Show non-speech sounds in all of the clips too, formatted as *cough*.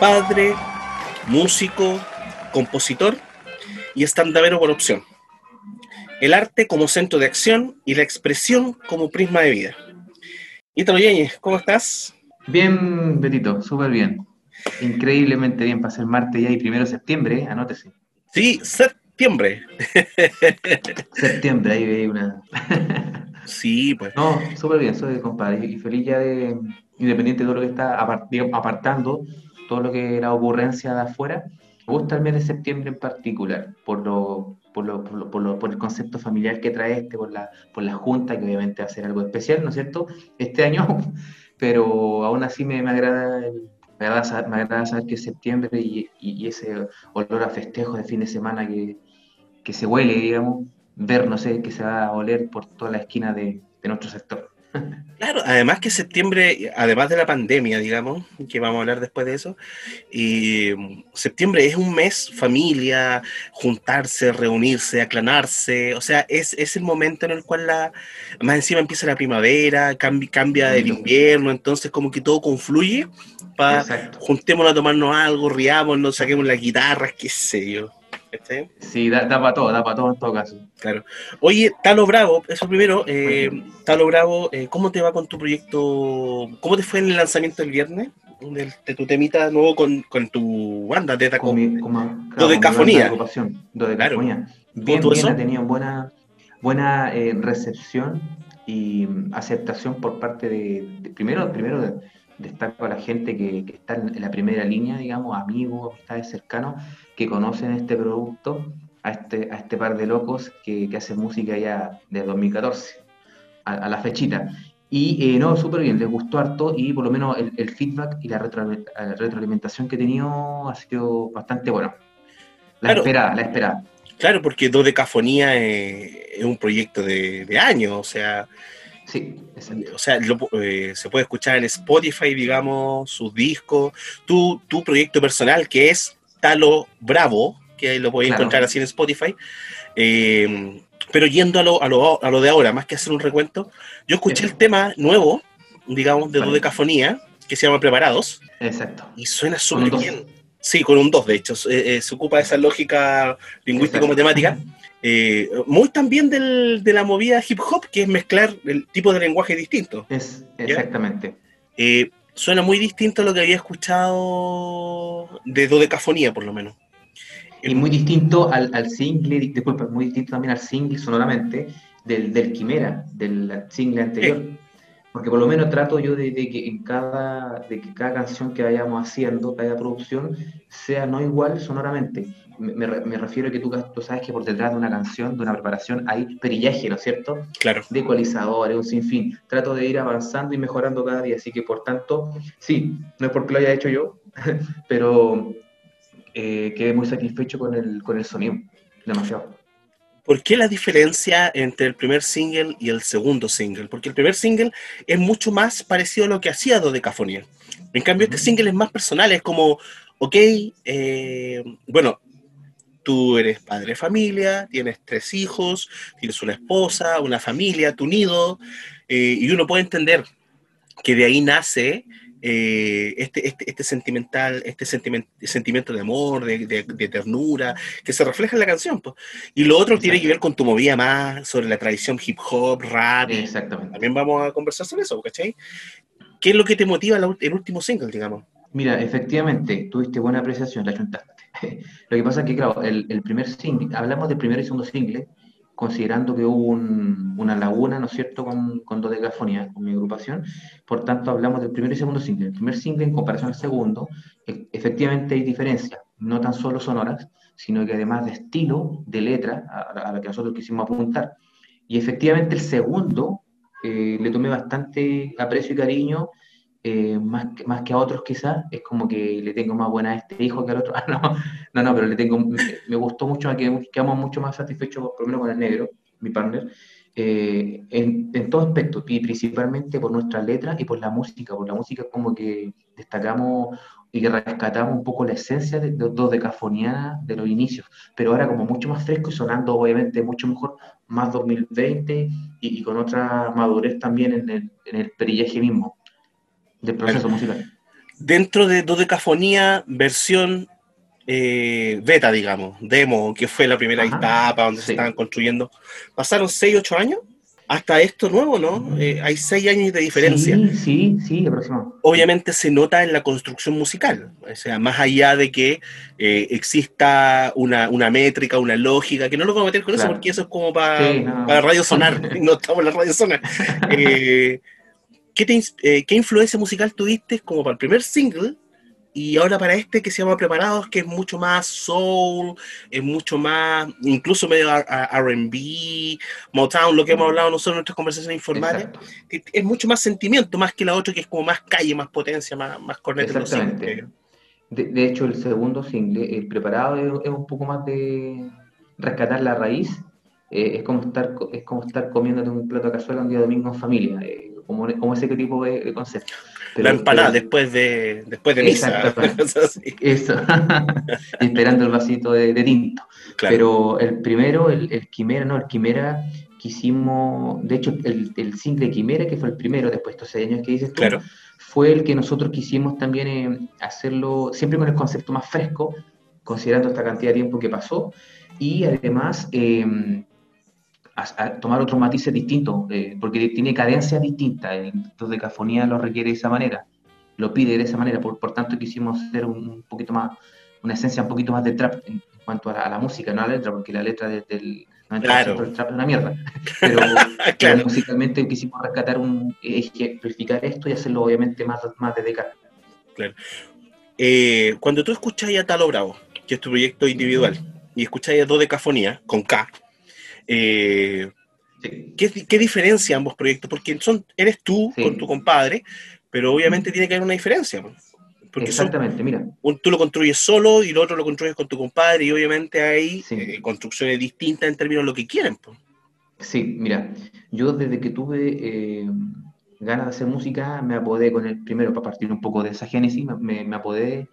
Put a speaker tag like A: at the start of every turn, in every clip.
A: padre, músico, compositor y estandavero por opción. El arte como centro de acción y la expresión como prisma de vida. Ítalo Yáñez, ¿cómo estás?
B: Bien, Betito, súper bien. Increíblemente bien para ser martes ya y primero de septiembre, ¿eh? anótese.
A: Sí, septiembre. *laughs*
B: septiembre, ahí veis una. *laughs*
A: sí, pues.
B: No, súper bien, soy compadre. Y feliz ya de, independiente de todo lo que está apartando, todo lo que la ocurrencia de afuera. Me gusta el mes de septiembre en particular, por lo, por, lo, por, lo, por, el concepto familiar que trae este, por la, por la junta, que obviamente va a ser algo especial, ¿no es cierto? Este año, *laughs* pero aún así me, me agrada me agrada, saber, agrada saber que es septiembre y, y, ese olor a festejo de fin de semana que, que se huele, digamos, ver, no sé, que se va a oler por toda la esquina de, de nuestro sector.
A: Claro, además que septiembre, además de la pandemia, digamos, que vamos a hablar después de eso, y mm, septiembre es un mes familia, juntarse, reunirse, aclanarse, o sea, es, es el momento en el cual la, más encima empieza la primavera, cambia, cambia el invierno, entonces como que todo confluye para juntémonos a tomarnos algo, riámonos, saquemos las guitarras, qué sé yo.
B: Sí, da, para todo, da para todo en todo caso.
A: Claro. Oye, Talo Bravo, eso primero, eh, Talo Bravo, eh, ¿cómo te va con tu proyecto? ¿Cómo te fue en el lanzamiento el viernes? De, tu temita nuevo con, tu banda de
B: con mi, como,
A: Dodecafonía.
B: Dodecafonía. Bien, bien, ha tenido buena, buena eh, recepción y aceptación por parte de, primero, primero de, destaco a la gente que, está en la primera línea, digamos, amigos, amistades cercanos, que conocen este producto, a este, a este par de locos que, que hacen música ya desde 2014, a, la fechita. Y eh, no, súper bien, les gustó harto y por lo menos el, feedback y la retroalimentación que he tenido ha sido bastante bueno. La esperada, la esperada.
A: Claro, porque Dodecafonía es, es un proyecto de, de años, o sea,
B: Sí,
A: o sea, eh, se puede escuchar en Spotify, digamos, sus discos, tu, tu proyecto personal que es Talo Bravo, que lo podéis encontrar así en Spotify. Eh, pero yendo a lo, a, lo, a lo, de ahora, más que hacer un recuento, yo escuché el tema nuevo, digamos, de Dodecafonía, que se llama Preparados.
B: Exacto.
A: Y suena súper bien. Sí, con un 2, de hecho. Eh, se ocupa esa lógica lingüístico-matemática. Eh, muy también del, de la movida hip hop, que es mezclar el tipo de lenguaje distinto.
B: Es, exactamente.
A: Eh, suena muy distinto a lo que había escuchado de dodecafonía, por lo menos.
B: Y muy distinto al, al single, disculpa, muy distinto también al single sonoramente del, del Quimera, del single anterior. Porque por lo menos trato yo de, de, que en cada, de que cada canción que vayamos haciendo, cada producción, sea no igual sonoramente me, refiero a que tú, tú, sabes que por detrás de una canción, de una preparación, hay perillaje, ¿no es cierto?
A: Claro.
B: De ecualizadores, un sinfín. Trato de ir avanzando y mejorando cada día, así que por tanto, sí, no es porque lo haya hecho yo, *laughs* pero eh, quedé muy satisfecho con el, con el sonido, demasiado.
A: ¿Por qué la diferencia entre el primer single y el segundo single? Porque el primer single es mucho más parecido a lo que hacía Dodecafonía. En cambio, este single es más personal, es como, ok, eh, bueno, tú eres padre de familia, tienes tres hijos, tienes una esposa, una familia, tu nido, eh, y uno puede entender que de ahí nace eh, este, este, este, sentimental, este sentimiento de amor, de, ternura, que se refleja en la canción. Y lo otro tiene que ver con tu movida más sobre la tradición hip hop, rap.
B: Exactamente.
A: También vamos a conversar sobre eso, ¿cachai? ¿Qué es lo que te motiva el último single, digamos?
B: Mira, efectivamente, tuviste buena apreciación, la chuntaste. *laughs* Lo que pasa es que, claro, el, primer single, hablamos del primer y segundo single, considerando que hubo una laguna, ¿no es cierto?, con, con Dodecafonía, con mi agrupación. Por tanto, hablamos del primer y segundo single. El primer single, en comparación al segundo, e, efectivamente hay diferencias, no tan solo sonoras, sino que además de estilo, de letra, a, la que nosotros quisimos apuntar. Y efectivamente el segundo eh, le tomé bastante aprecio y cariño eh, más, que, más que a otros quizás, es como que le tengo más buena a este hijo que al otro. *laughs* Ah, no, no, pero le tengo, me, gustó mucho, que quedamos mucho más satisfechos, por lo menos con el negro, mi partner, eh, en, en, todo aspecto, y principalmente por nuestras letras y por la música, por la música como que destacamos y que rescatamos un poco la esencia de, de Cafoniana de los inicios, pero ahora como mucho más fresco y sonando obviamente mucho mejor, más 2020 y, y con otra madurez también en el, en el perillaje mismo del proceso musical.
A: Dentro de Dodecafonía, versión eh, beta, digamos, demo, que fue la primera etapa donde se estaban construyendo, pasaron 6, 8 años hasta esto nuevo, ¿no? Eh, hay seis años de diferencia.
B: Sí, sí, sí, aproximadamente.
A: Obviamente se nota en la construcción musical, o sea, más allá de que eh, exista una, métrica, una lógica, que no lo vamos a meter con eso porque eso es como para, para radio sonar, *laughs* no estamos en la radio sonar. *laughs* Eh, ¿qué, ¿Qué influencia musical tuviste como para el primer single y ahora para este que se llama Preparados, que es mucho más soul, es mucho más, incluso medio RB, Motown, lo que hemos hablado nosotros en nuestras conversaciones informales, es mucho más sentimiento, más que la otra que es como más calle, más potencia, más, más corneta.
B: Exactamente. De, hecho, el segundo single, el Preparado, es, un poco más de rescatar la raíz. Eh, es, como estar, es como estar comiéndote un plato de cazuela un día domingo en familia, eh, como, como ese tipo de concepto
A: la empanada después de, después de misa.
B: Eso. *laughs* Esperando el vasito de, tinto. Pero el primero, el, el, Quimera, no, el Quimera quisimos, de hecho, el, el single Quimera, que fue el primero después de estos años que dices tú, fue el que nosotros quisimos también eh, hacerlo siempre con el concepto más fresco, considerando esta cantidad de tiempo que pasó, y además eh, a, tomar otros matices distintos, eh, porque tiene cadencias distintas, entonces cafonía lo requiere de esa manera, lo pide de esa manera, por, por tanto quisimos hacer un, poquito más, una esencia un poquito más de trap en, cuanto a la, música, no a la letra, porque la letra del el trap es una mierda, *laughs* pero, musicalmente quisimos rescatar un, ejemplificar esto y hacerlo obviamente más, más de década.
A: Claro. Eh, cuando tú escuchas a Talo Bravo, que es tu proyecto individual, y escuchas a Dodecafonía, con K, eh, ¿qué, diferencia ambos proyectos? Porque son, eres tú con tu compadre, pero obviamente tiene que haber una diferencia.
B: Porque Exactamente, mira.
A: tú lo construyes solo y el otro lo construyes con tu compadre y obviamente hay eh, construcciones distintas en términos de lo que quieren.
B: Sí, mira, yo desde que tuve eh, ganas de hacer música me apodé con el primero, para partir un poco de esa génesis, me, me apodé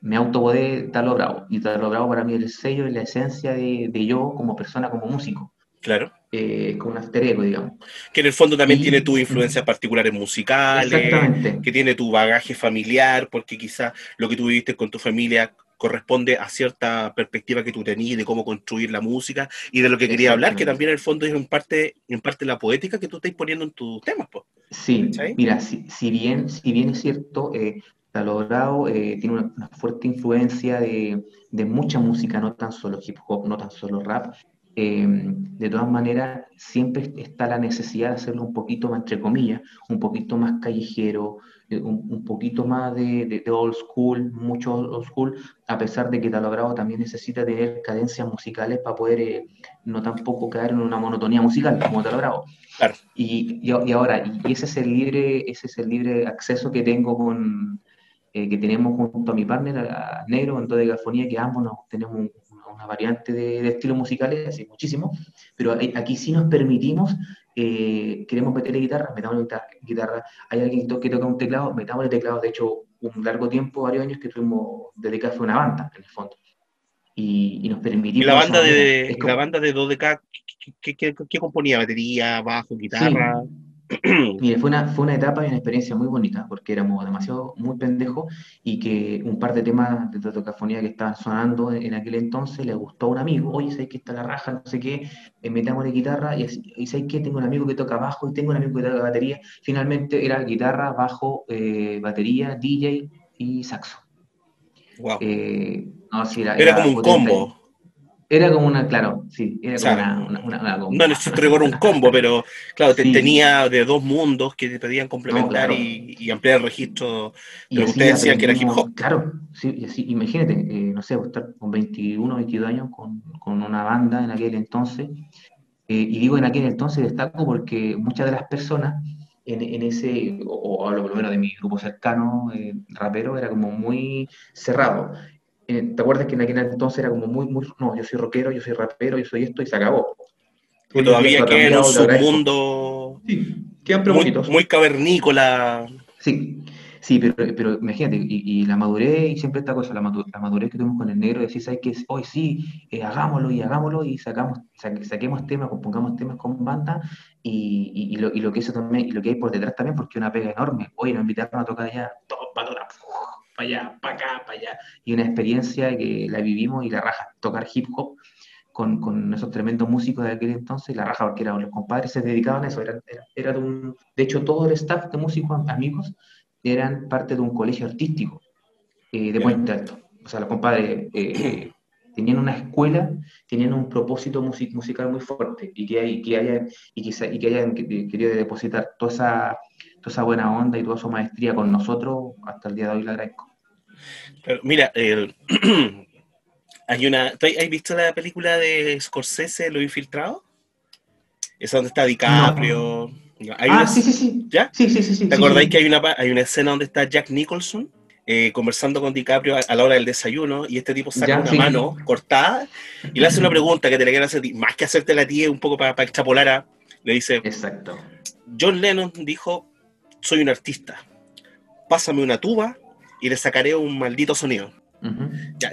B: me autopodé Talo Bravo. Y Talo Bravo para mí es el sello, y la esencia de, yo como persona, como músico.
A: Claro.
B: Eh, como un alter ego, digamos.
A: Que en el fondo también tiene tu influencias particulares musicales, Exactamente. que tiene tu bagaje familiar, porque quizás lo que tú viviste con tu familia corresponde a cierta perspectiva que tú tenías de cómo construir la música y de lo que quería hablar, que también en el fondo es en parte, en parte la poética que tú estás poniendo en tus temas. Pues.
B: Sí, mira, si, bien, si bien es cierto, eh, logrado, eh, tiene una, fuerte influencia de, mucha música, no tan solo hip hop, no tan solo rap. Eh, de todas maneras, siempre está la necesidad de hacerlo un poquito más, entre comillas, un poquito más callejero, eh, un, poquito más de, old school, mucho old school, a pesar de que Talogrado también necesita tener cadencias musicales para poder no tampoco caer en una monotonía musical como Talogrado. Claro. Y, y, ahora, y ese es el libre, ese es el libre acceso que tengo con, eh, que tenemos junto a mi partner, a Negro, en de Gafonía, que ambos nos, tenemos una variante de, estilos musicales, así muchísimo, pero aquí sí nos permitimos, eh, queremos meterle guitarra, metamos guitarra, hay alguien que toca un teclado, metamos el teclado, de hecho, un largo tiempo, varios años que tuvimos dedicados a una banda, en el fondo. Y, nos permitimos...
A: ¿Y la banda de, la banda de 2DK, ¿qué, componía? ¿Batería, bajo, guitarra? *clears throat*
B: Mire, fue una, fue una etapa y una experiencia muy bonita, porque éramos demasiado, muy pendejos, y que un par de temas de tocafonía que estaban sonando en, aquel entonces le gustó a un amigo, oye, ¿sabes que está la raja? No sé qué, eh, metamos la guitarra, y, y ¿sabes que Tengo un amigo que toca bajo y tengo un amigo que toca batería. Finalmente era guitarra, bajo, eh, batería, DJ y saxo.
A: Wow.
B: Eh,
A: era, como un combo.
B: Era como una, claro, sí, era como una, una,
A: combo. No necesito un combo, pero claro, tenía de dos mundos que te pedían complementar y, ampliar el registro de lo que ustedes decían que era hip hop.
B: Claro, sí, y así, imagínate, eh, no sé, estar con 21, 22 años con, con una banda en aquel entonces, eh, y digo en aquel entonces destaco porque muchas de las personas en, en ese, o, o, lo menos de mi grupo cercano, eh, rapero, era como muy cerrado. Eh, ¿te acuerdas que en aquel entonces era como muy, muy, no, yo soy rockero, yo soy rapero, yo soy esto y se acabó?
A: Y todavía queda en un submundo
B: sí,
A: muy, muy, cavernícola.
B: Sí, sí, pero, pero imagínate, y, la madurez, y siempre esta cosa, la, madurez que tuvimos con el negro, decís, hay que hoy sí, eh, hagámoslo y hagámoslo y sacamos, saquemos temas, compongamos temas con banda y, lo, y, lo, que eso también, y lo que hay por detrás también, porque es una pega enorme. Hoy nos invitaron a tocar allá, todo para para allá, para acá, para allá. Y una experiencia que la vivimos y la raja, tocar hip hop con, con esos tremendos músicos de aquel entonces, la raja, porque eran los compadres, se dedicaban a eso. Era, era, de, un, de hecho, todo el staff de músicos amigos eran parte de un colegio artístico eh, de Puente Alto. O sea, los compadres eh, *clears throat* tenían una escuela, tenían un propósito musical muy fuerte y que, hay, que, hayan, y que, y que hayan querido depositar toda esa, toda esa buena onda y toda su maestría con nosotros, hasta el día de hoy la agradezco.
A: mira, *clears throat* hay una, ¿has visto la película de Scorsese, Lo Infiltrado? Es donde está DiCaprio.
B: ah, sí, sí, sí.
A: ¿Ya?
B: Sí, sí, sí.
A: ¿Te acordáis que hay una, hay una escena donde está Jack Nicholson? Eh, conversando con DiCaprio a, la hora del desayuno y este tipo saca una mano cortada y le hace una pregunta que te la quieren hacer, más que hacerte la tía un poco para, extrapolar a, le dice,
B: Exacto.
A: John Lennon dijo, soy un artista, pásame una tuba y le sacaré un maldito sonido.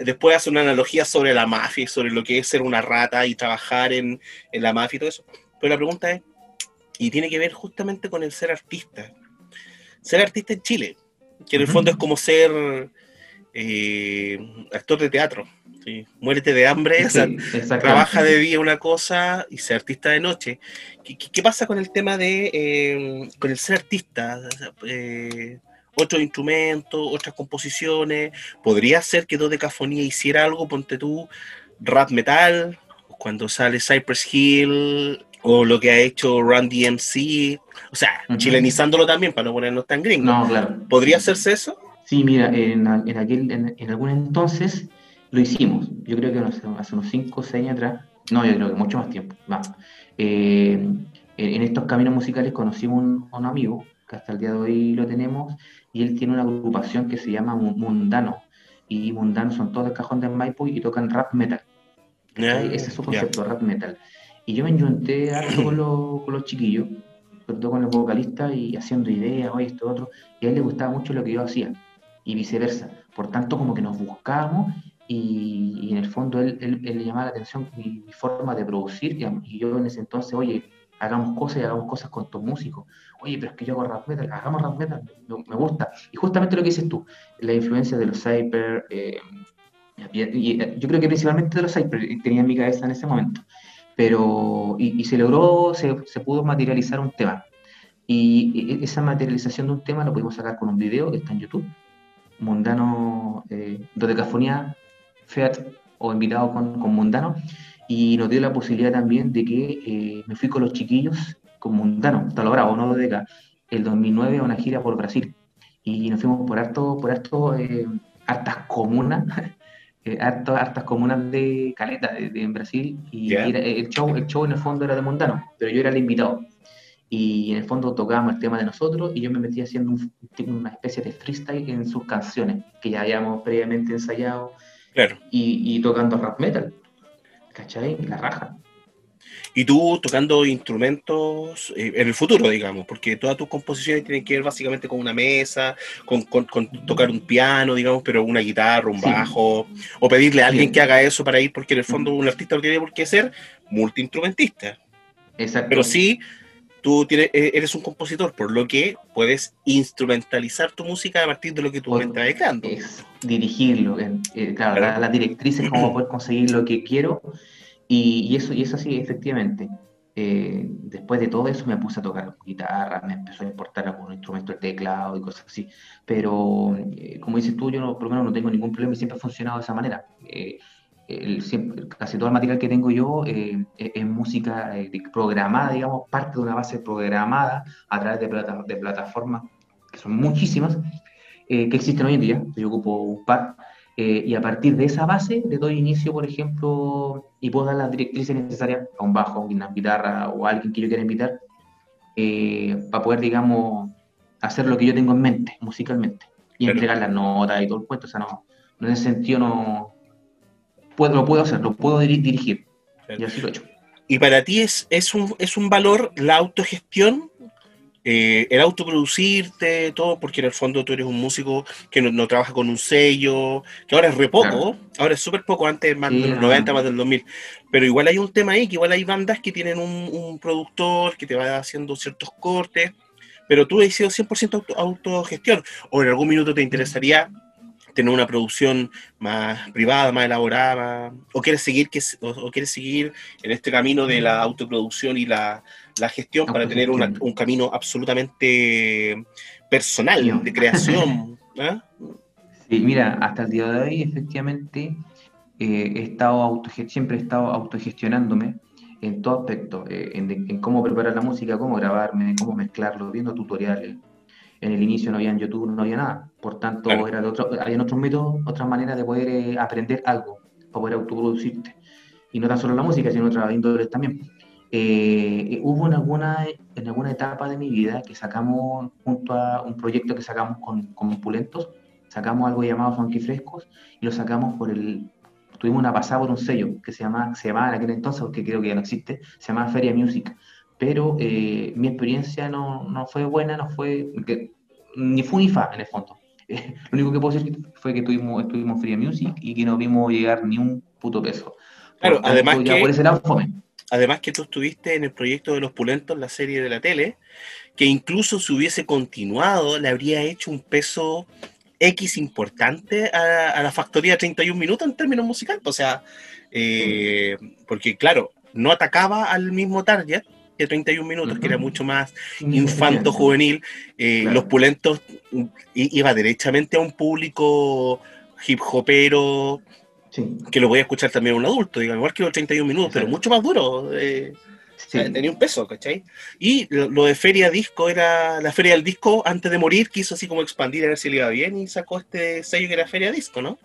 A: después hace una analogía sobre la mafia y sobre lo que es ser una rata y trabajar en, en la mafia y todo eso. Pero la pregunta es, y tiene que ver justamente con el ser artista. Ser artista en Chile, que en el fondo es como ser eh, actor de teatro. ¿sí? Muérete de hambre, trabaja de día una cosa y ser artista de noche. ¿Qué, pasa con el tema de eh, con el ser artista? Eh, otros instrumentos, otras composiciones. ¿Podría ser que Dodecafonía hiciera algo, ponte tú, rap metal? Cuando sale Cypress Hill, o lo que ha hecho Randy MC, o sea, chilenizándolo también para no ponernos tan gringos.
B: No, claro.
A: ¿Podría hacerse eso?
B: Sí, mira, en, en aquel, en, algún entonces lo hicimos. Yo creo que hace unos 5 o 6 años atrás, no, yo creo que mucho más tiempo, más. Eh, en estos caminos musicales conocimos un, un amigo, que hasta el día de hoy lo tenemos, y él tiene una agrupación que se llama Mundano. Y Mundano son todos de cajón de Maipo y tocan rap metal. Ese es su concepto, rap metal. Y yo me junté harto con, los, chiquillos, sobre todo con los vocalistas y haciendo ideas, oye, esto, otro, y a él le gustaba mucho lo que yo hacía, y viceversa. Por tanto, como que nos buscábamos y, en el fondo él, le llamaba la atención mi, forma de producir, y, yo en ese entonces, oye, hagamos cosas y hagamos cosas con tus músicos. Oye, pero es que yo hago rap metal, hagamos rap metal, me, gusta. Y justamente lo que dices tú, la influencia de los cyber, eh, y, yo creo que principalmente de los cyber tenía en mi cabeza en ese momento pero y, se logró, se, se, pudo materializar un tema. Y, esa materialización de un tema lo pudimos sacar con un video que está en YouTube, Mundano, eh, Dodecafonía, Feat o invitado con, con, Mundano, y nos dio la posibilidad también de que eh, me fui con los chiquillos, con Mundano, está lo bravo, no Dodeca, el 2009 a una gira por Brasil. Y nos fuimos por harto, por harto, eh, hartas comunas *laughs* eh, hartas, comunas de Caleta, de, en Brasil, y el, show, el show en el fondo era de Montano, pero yo era el invitado. Y en el fondo tocábamos el tema de nosotros y yo me metí haciendo una especie de freestyle en sus canciones, que ya habíamos previamente ensayado,
A: claro.
B: y, y tocando rap metal. ¿Cachai? La raja
A: y tú tocando instrumentos eh, en el futuro, digamos, porque todas tus composiciones tienen que ver básicamente con una mesa, con, tocar un piano, digamos, pero una guitarra, un bajo, o pedirle a alguien que haga eso para ir, porque en el fondo un artista no tiene por qué ser multiinstrumentista.
B: Exacto.
A: Pero sí, tú tienes, eh, eres un compositor, por lo que puedes instrumentalizar tu música a partir de lo que tú estás dejando.
B: dirigirlo, eh, claro, las directrices, cómo poder conseguir lo que quiero y, eso, y eso sí, efectivamente. Eh, después de todo eso me puse a tocar guitarra, me empezó a importar algún instrumento, el teclado y cosas así. Pero, eh, como dices tú, yo no, por lo menos no tengo ningún problema y siempre ha funcionado de esa manera. Eh, casi todo el material que tengo yo es música programada, digamos, parte de una base programada a través de, plata, de plataformas que son muchísimas, que existen hoy en día. Yo ocupo un par eh, y a partir de esa base le doy inicio, por ejemplo, y puedo dar las directrices necesarias a un bajo, a una guitarra o a alguien que yo quiera invitar, eh, para poder, digamos, hacer lo que yo tengo en mente, musicalmente, y entregar las notas y todo el cuento. O sea, no, en ese sentido no puedo, lo puedo hacer, lo puedo dirigir. Y así lo he hecho.
A: ¿Y para ti es, es, un, es un valor la autogestión eh, el autoproducirte, todo, porque en el fondo tú eres un músico que no, trabaja con un sello, que ahora es re poco, ahora es súper poco, antes más de los 90, más del 2000, pero igual hay un tema ahí, que igual hay bandas que tienen un, productor que te va haciendo ciertos cortes, pero tú has sido 100% autogestión, o en algún minuto te interesaría tener una producción más privada, más elaborada, o quieres seguir que o, quieres seguir en este camino de la autoproducción y la, gestión para tener un camino absolutamente personal de creación. *laughs*
B: ¿ah? Sí, mira, hasta el día de hoy efectivamente eh, he estado siempre he estado autogestionándome en todo aspecto, eh, en, cómo preparar la música, cómo grabarme, cómo mezclarlo, viendo tutoriales. En el inicio no había en YouTube, no había nada. Por tanto, era de otro, había otros métodos, otras maneras de poder eh, aprender algo, para poder autoproducirte. Y no tan solo la música, sino otras índoles también. hubo en alguna, en alguna etapa de mi vida que sacamos, junto a un proyecto que sacamos con, con Pulentos, sacamos algo llamado Funky Frescos y lo sacamos por el, tuvimos una pasada por un sello que se llama, se llamaba en aquel entonces, porque creo que ya no existe, se llama Feria Music. Pero eh, mi experiencia no, no, fue buena, no fue, ni fue ni fa en el fondo. *laughs* lo único que puedo decir fue que tuvimos, estuvimos Feria Music y que no vimos llegar ni un puto peso.
A: Claro, además que, por ese lado, además que tú estuviste en el proyecto de Los Pulentos, la serie de la tele, que incluso si hubiese continuado, le habría hecho un peso X importante a, la factoría 31 minutos en términos musicales. O sea, eh, porque claro, no atacaba al mismo target que 31 minutos, que era mucho más infanto juvenil. Eh, los pulentos iba derechamente a un público hip hopero. Que lo voy a escuchar también un adulto, digamos, igual que los 31 minutos, pero mucho más duro. Eh, tenía un peso, ¿cachai? Y lo, de Feria Disco era la Feria del Disco, antes de morir, quiso así como expandir a ver si le iba bien y sacó este sello que era Feria Disco, ¿no?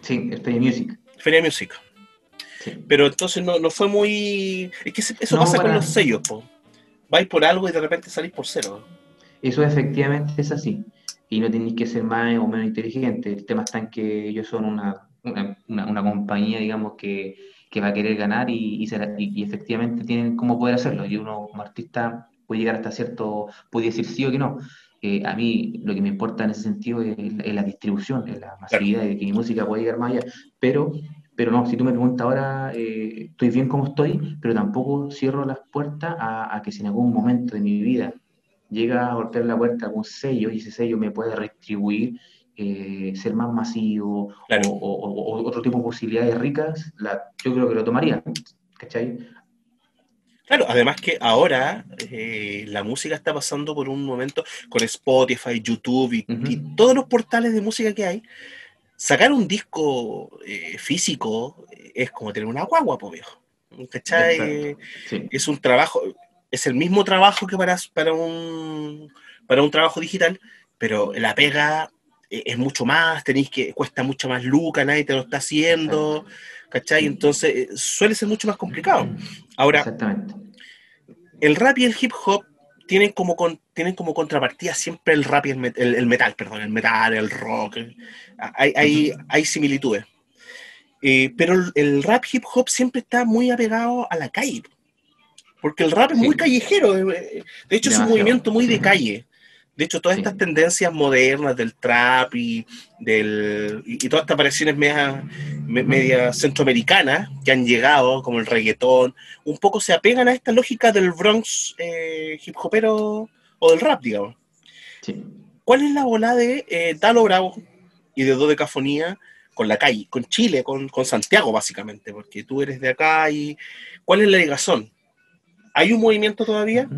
B: Sí, Feria Music.
A: Feria Music. Pero entonces no, fue muy. Es que eso pasa con los sellos, po. Vais por algo y de repente salís por cero.
B: Eso efectivamente es así. Y no tenéis que ser más o menos inteligente. El tema está en que ellos son una, una compañía, digamos, que que va a querer ganar y, y, efectivamente tienen cómo poder hacerlo. Y uno como artista puede llegar hasta cierto, puede decir sí o que no. Eh, a mí lo que me importa en ese sentido es, la distribución, es la masividad de que mi música pueda llegar más allá. Pero, pero no, si tú me preguntas ahora, eh, estoy bien como estoy, pero tampoco cierro las puertas a, a, que si en algún momento de mi vida llega a golpear la puerta algún sello y ese sello me puede retribuir eh, ser más masivo o, otro tipo de posibilidades ricas, la, yo creo que lo tomaría. ¿Cachai?
A: Claro, además que ahora eh, la música está pasando por un momento con Spotify, YouTube y, todos los portales de música que hay. Sacar un disco eh, físico es como tener una guagua, po viejo. ¿Cachai? Es un trabajo, es el mismo trabajo que para, para, un, para un trabajo digital, pero la pega eh, es mucho más, tenéis que, cuesta mucho más lucas, nadie te lo está haciendo, ¿cachai? Entonces eh, suele ser mucho más complicado. Ahora, el rap y el hip hop tienen como, tienen como contrapartida siempre el rap y el, metal, perdón, el metal, el rock, eh, hay, hay, similitudes. pero el, rap hip hop siempre está muy apegado a la calle, porque el rap es muy callejero, de hecho es un movimiento muy de calle. De hecho, todas estas tendencias modernas del trap y, del, y, todas estas apariciones media, media centroamericanas que han llegado, como el reggaetón, un poco se apegan a esta lógica del Bronx eh, hip hopero o del rap, digamos. ¿Cuál es la bola de eh, Dalo Bravo y de Dodecafonía con la calle, con Chile, con, con, Santiago, básicamente? Porque tú eres de acá y. ¿Cuál es la ligazón? ¿Hay un movimiento todavía?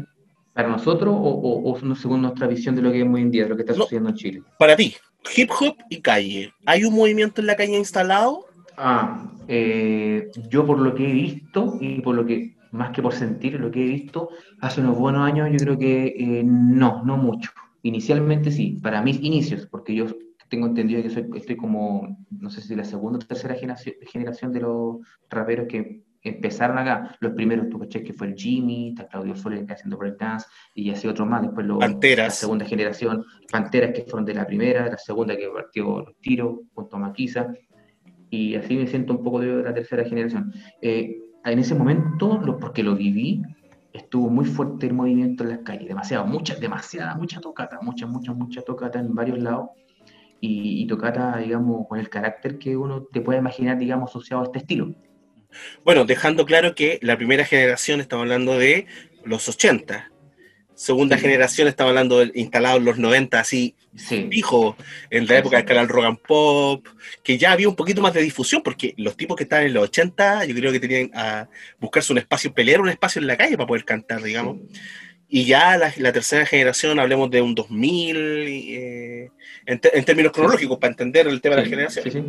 B: ¿Para nosotros o, según nuestra visión de lo que es muy en día, de lo que está sucediendo en Chile?
A: Para ti, hip hop y calle. ¿Hay un movimiento en la calle instalado?
B: Ah, eh, yo por lo que he visto y por lo que, más que por sentir, lo que he visto, hace unos buenos años yo creo que eh, no, no mucho. Inicialmente sí, para mis inicios, porque yo tengo entendido que soy, estoy como, no sé si la segunda o tercera generación de los raperos que empezaron acá. Los primeros, tú caché que fue el Jimmy, está Claudio Flores haciendo breakdance, y así otros más. Después los, la segunda generación, Panteras que fueron de la primera, la segunda que partió los tiros junto a Maquisa, y así me siento un poco de la tercera generación. Eh, en ese momento, lo, porque lo viví, estuvo muy fuerte el movimiento en las calles, demasiado, mucha, demasiada, mucha tocata, mucha, mucha, mucha tocata en varios lados, y, y tocata, digamos, con el carácter que uno te puede imaginar, digamos, asociado a este estilo.
A: Bueno, dejando claro que la primera generación, estamos hablando de los 80, Segunda generación, estaba hablando de instalado en los 90, así
B: Sí,
A: fijo, en la época del canal Rock and Pop, que ya había un poquito más de difusión, porque los tipos que estaban en los 80, yo creo que tenían a buscarse un espacio, pelear un espacio en la calle para poder cantar, digamos. Y ya la, la tercera generación, hablemos de un 2000, eh, en, términos cronológicos, para entender el tema de la generación.
B: sí, sí.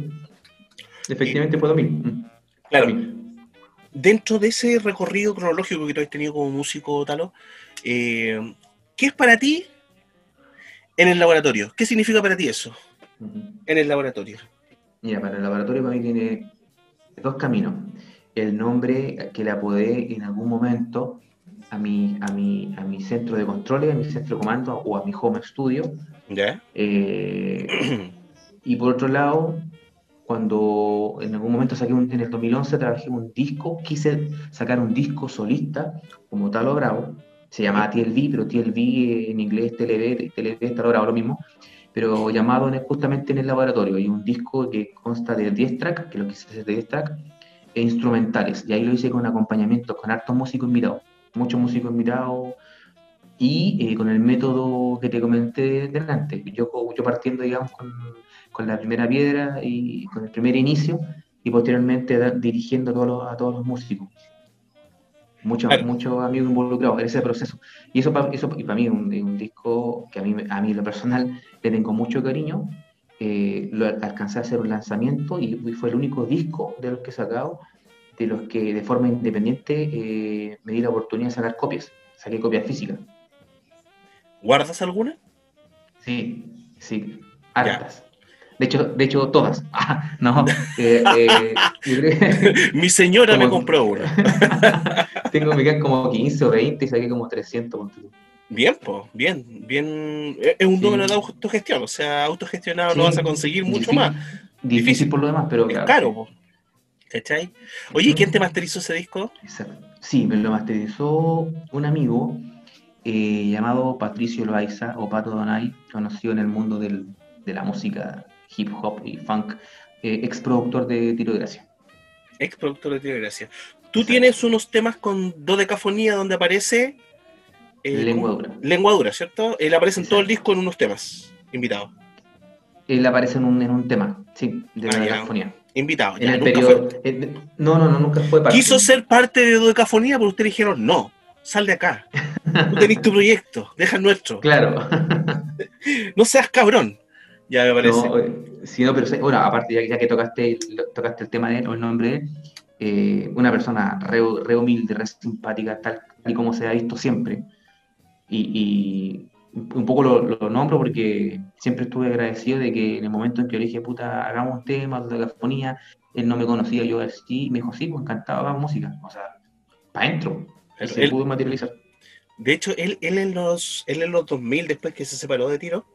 B: Efectivamente fue 2000.
A: Claro,
B: 2000.
A: dentro de ese recorrido cronológico que tú has tenido como músico, Talo, eh, ¿qué es para ti en el laboratorio? ¿Qué significa para ti eso en el laboratorio?
B: Mira, para el laboratorio para mí tiene dos caminos. El nombre que le apodé en algún momento a mi, a mi, a mi centro de controles, a mi centro de comando o a mi home studio.
A: ¿Ya?
B: Eh, *clears throat* y por otro lado, cuando en algún momento saqué un- en el 2011 trabajé un disco, quise sacar un disco solista como Talo Bravo, se llamaba TLV, pero TLV en inglés TLV, TLV Talo Bravo lo mismo, pero llamado en justamente en el laboratorio, y un disco que consta de 10 tracks, que lo quise hacer de 10 tracks, e instrumentales, y ahí lo hice con acompañamiento, con hartos músicos invitados, muchos músicos invitados, y eh, con el método que te comenté delante, yo, yo partiendo, digamos, con, con la primera piedra y con el primer inicio, y posteriormente da- dirigiendo a todos los, a todos los músicos. Muchos,
A: Claro.
B: muchos amigos involucrados en ese proceso. Y eso, pa- eso y para mí es un, un disco que a mí, a mí lo personal le tengo mucho cariño. Eh, lo alcancé a hacer un lanzamiento y, y fue el único disco de los que he sacado, de los que de forma independiente eh, me di la oportunidad de sacar copias. Saqué copias físicas.
A: ¿Guardas alguna?
B: Sí, sí, hartas. De hecho, de hecho todas. *laughs* Ah, no, eh, eh, *laughs* que
A: Mi señora me
B: Como-
A: compró una. *laughs*
B: tengo, me quedan como 15 o 20 y saqué como 300. ponte tú.
A: Bien, pues, bien, bien. Es un
B: Sí.
A: número de autogestión, o sea, autogestionado
B: Sí,
A: no vas a conseguir mucho
B: difí-
A: más.
B: Difícil por lo demás, pero
A: Es
B: claro.
A: caro, po. ¿cachai? Oye. ¿quién te masterizó ese disco?
B: Exacto. Sí, me lo masterizó un amigo eh, llamado Patricio Loaiza o Pato Donay, conocido en el mundo del- de la música hip hop y funk, eh, ex productor de Tiro de Gracia.
A: Ex productor de Tiro de Gracia. Tú
B: Exacto.
A: tienes unos temas con dodecafonía donde aparece. eh,
B: Lengua dura.
A: Lengua dura, ¿cierto? Él aparece en todo el disco en unos temas. Invitado.
B: Él aparece en un, en un tema, sí, de
A: Ah, ya.
B: cacofonía.
A: Invitado.
B: En el periodo.
A: fue-
B: eh, no, no, no, nunca fue parte.
A: Quiso ser parte de dodecafonía, pero ustedes dijeron, no, sal de acá. Tú tenés tu *laughs* proyecto, deja el nuestro.
B: Claro. *laughs*
A: No seas cabrón. Ya me parece.
B: No, eh, no, pero bueno, aparte, ya, ya que tocaste, tocaste el tema de él o el nombre de él, eh, una persona re, re humilde, re simpática, tal y como se ha visto siempre. Y, y un poco lo, lo nombro porque siempre estuve agradecido de que en el momento en que yo dije, puta, hagamos temas de gafonía, él no me conocía, yo así, me dijo, sí, pues encantado, hagamos música. O sea, para adentro. Y se
A: él-
B: pudo materializar.
A: De hecho, él, él, en los, él en los 2000, después que se separó de Tiro,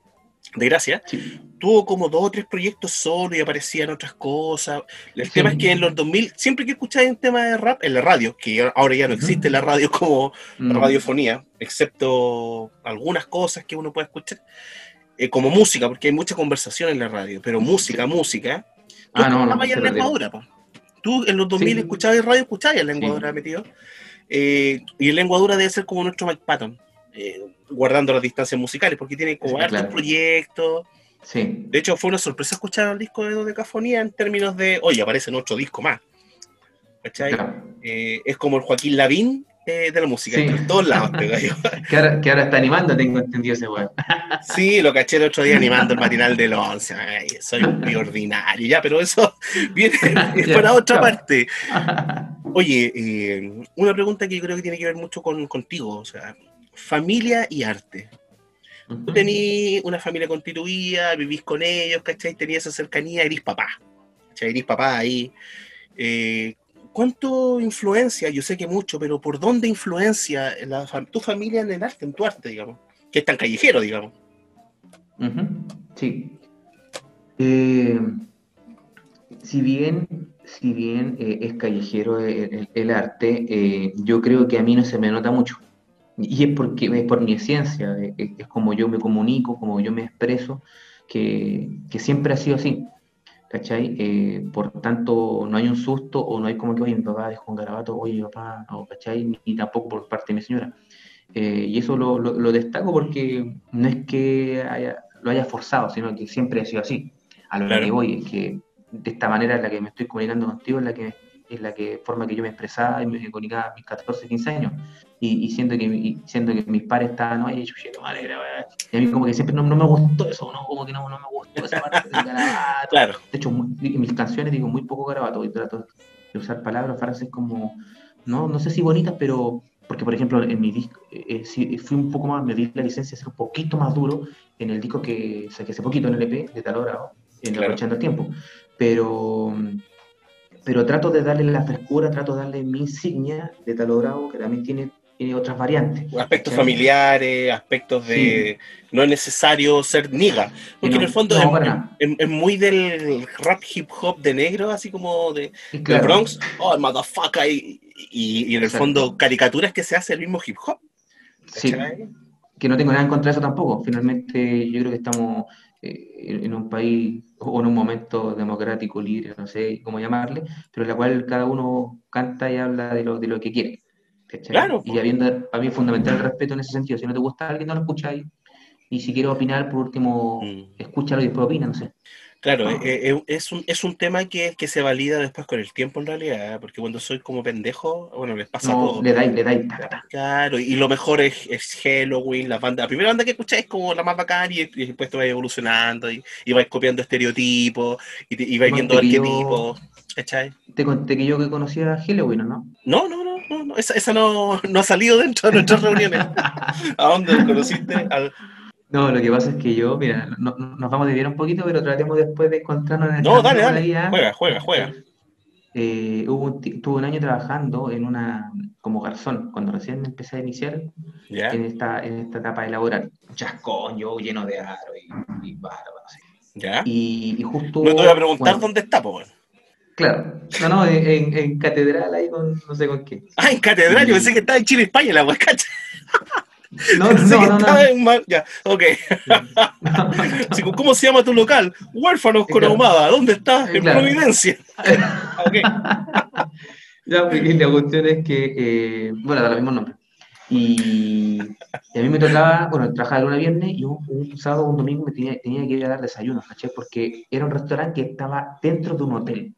A: de Gracia,
B: Sí.
A: tuvo como dos o tres proyectos solo y aparecían otras cosas. El
B: Sí.
A: tema es que en los 2000, siempre que escucháis un tema de rap, en la radio, que ahora ya no existe la radio como
B: Mm,
A: radiofonía, excepto algunas cosas que uno puede escuchar, eh, como música, porque hay mucha conversación en la radio, pero música, música.
B: Ah, no, no.
A: Tú en los 2000
B: Sí.
A: escuchabas radio, escuchabas en lengua dura metido. Eh, y en lengua dura debe ser como nuestro Mike Patton, eh, guardando las distancias musicales, porque tiene como
B: Sí,
A: hartos
B: claro.
A: proyectos.
B: Sí.
A: De hecho, fue una sorpresa escuchar el disco de Dodecafonía en términos de, oye, aparece en otro disco más. ¿Cachai?
B: claro.
A: Eh, es como el Joaquín Lavín eh, de la música,
B: Sí.
A: en todos lados. *laughs*
B: Que ahora, que ahora está animando, tengo entendido ese weón. *laughs*
A: Sí, lo caché el otro día animando el matinal del 11. Ay, soy un ordinario, ya, pero eso *laughs* viene es
B: Ya,
A: para otra parte. Oye, eh, una pregunta que yo creo que tiene que ver mucho con, contigo, o sea, familia y arte. Tú tenías una familia constituida, vivís con ellos, ¿cachai? Tenías esa cercanía, eres papá, ¿cachai? Eres papá ahí. Eh, ¿Cuánto influencia? Yo sé que mucho, pero ¿por dónde influencia la tu familia en el arte, en tu arte, digamos? Que es tan callejero, digamos.
B: Sí. Eh, si bien, si bien eh, es callejero el, el- el arte, eh, yo creo que a mí no se me nota mucho. Y es porque es por mi esencia, es, es como yo me comunico, como yo me expreso, que, que siempre ha sido así. ¿Cachai? Eh, por tanto, no hay un susto o no hay como que, oye, mi papá dejó un garabato, oye, papá, o, ¿cachai? Ni tampoco por parte de mi señora. Eh, y eso lo, lo, lo, destaco porque no es que haya, lo haya forzado, sino que siempre ha sido así. A lo que voy es que de esta manera en la que me estoy comunicando contigo es la que es la que forma que yo me expresaba y me comunicaba a mis 14, 15 años. Y, y siento, que, y siento que mis pares estaban, ay, chuchito, madre, y a mí como que siempre no, no, me gustó eso, ¿no? Como que no, no me gustó esa parte *laughs* del garabato.
A: Claro.
B: De hecho, muy, en mis canciones digo muy poco garabato y trato de usar palabras, frases como, no, no sé si bonitas, pero porque por ejemplo en mi disco eh, eh fui un poco más, me di la licencia de ser un poquito más duro en el disco que saqué hace poquito en el EP de tal hora, en claro. aprovechando el tiempo, pero pero trato de darle la frescura, trato de darle mi insignia de Talo Bravo, que también tiene, otras variantes.
A: Aspectos familiares, aspectos de... Sí. No es necesario ser niga, porque no, en el fondo no, es, es, es, muy del rap hip hop de negro, así como de, claro. del Bronx, oh, motherfucker, y, y, y en el Exacto. fondo caricaturas que se hace el mismo hip hop.
B: Sí, que no tengo nada en contra de eso tampoco. Finalmente yo creo que estamos eh, en un país o en un momento democrático, libre, no sé cómo llamarle, pero en la cual cada uno canta y habla de lo, de lo que quiere.
A: Claro.
B: Y habiendo, para mí es fundamental el respeto en ese sentido. Si no te gusta alguien, no lo escucháis. Y si quieres opinar, por último, mm. escúchalo y después opina, no sé.
A: Claro, ah. eh, es, un, es un tema que, que se valida después con el tiempo en realidad, porque cuando soy como pendejo, bueno, les pasa
B: no,
A: todo.
B: Le dais, le dais.
A: Claro, y lo mejor es, es, Halloween, la banda, la primera banda que escucháis es como la más bacán y, y después te vais evolucionando y, y vais copiando estereotipos y, te, y vais viendo arquetipos. ¿Cachai?
B: Te conté que yo que conocía a Halloween, ¿no?
A: No, no, no, no, no. Esa, esa no, no ha salido dentro de nuestras reuniones. *laughs* ¿A dónde conociste? Al...
B: No, lo que pasa es que yo, mira, no, no, nos vamos a desviar un poquito, pero tratemos después de encontrarnos en el
A: No, dale, dale. Juega, juega, juega.
B: Eh, hubo, tuve un año trabajando en una, como garzón, cuando recién empecé a iniciar
A: yeah.
B: en, esta, en esta etapa de laboral. Chascón, yo lleno de aro y, y barba, no sé.
A: ¿Ya?
B: Y, y, justo.
A: No te voy a preguntar bueno, dónde está, pues.
B: Claro, no, no, en, en, catedral ahí con no sé con qué.
A: Ah, en catedral, y... yo pensé que estaba en Chile, España, la huascacha. *laughs*
B: No, no, no.
A: En mal... Ya, ok. *laughs* Así, ¿Cómo se llama tu local? Huérfanos con ahumada. ¿Dónde estás? En claro. Providencia. *laughs* okay.
B: Ya, y la cuestión es que, eh, bueno, da el mismo nombre. Y, y, a mí me tocaba, bueno, trabajaba de lunes a viernes y un, un sábado o un domingo me tenía, tenía, que ir a dar desayuno, ¿cachai? Porque era un restaurante que estaba dentro de un hotel.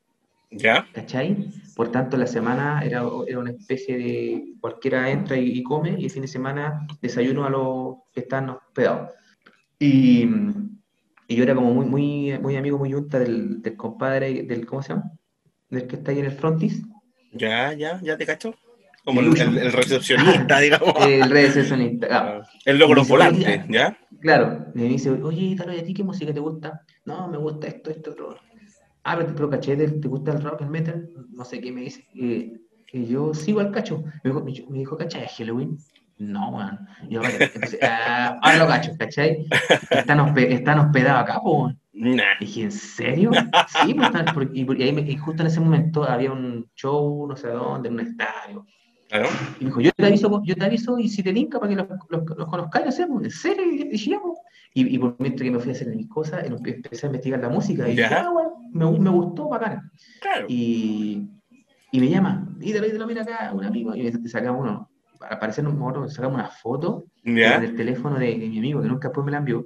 A: ¿Ya?
B: ¿Cachai? Por tanto, la semana era, era una especie de cualquiera entra y, y, come, y el fin de semana desayuno a los que están hospedados. Y, y yo era como muy, muy, muy amigo, muy junta del, del, compadre, del, ¿cómo se llama? Del que está ahí en el frontis.
A: Ya, ya, ya te cacho. Como el, el, el recepcionista, *laughs* digamos.
B: El recepcionista. Ah.
A: El logo los volantes, ¿ya?
B: Claro. Me dice, oye, Talo, ¿y a ti qué música te gusta? No, me gusta esto, esto, otro ah, pero, pero caché, ¿te gusta el rock, el metal? No sé qué me dice. Y, y yo sigo al cacho. Me dijo, me dijo ¿cachai? ¿Halloween? No, weón. Y yo, entonces, ah, ahora lo cacho, ¿cachai? Están, hospe están hospedados acá, po.
A: Nah.
B: Dije, ¿en serio? Sí, pues, y, y, ahí me, y, justo en ese momento había un show, no sé dónde, en un estadio.
A: ¿Claro?
B: Y me dijo, yo te aviso, yo te aviso y si te linka para que los, los, los conozcáis, hacemos, ¿en serio? Y dije, y, y, por mientras que me fui a hacer mis cosas, empecé a investigar la música y dije, ah, bueno, me, me, gustó, bacán.
A: Claro.
B: Y, y me llama, ídalo, ídalo, mira acá, un amigo, y me sacamos uno, para parecer un morro, sacamos una foto
A: ¿Ya?
B: del teléfono de, de, mi amigo, que nunca después me la envió,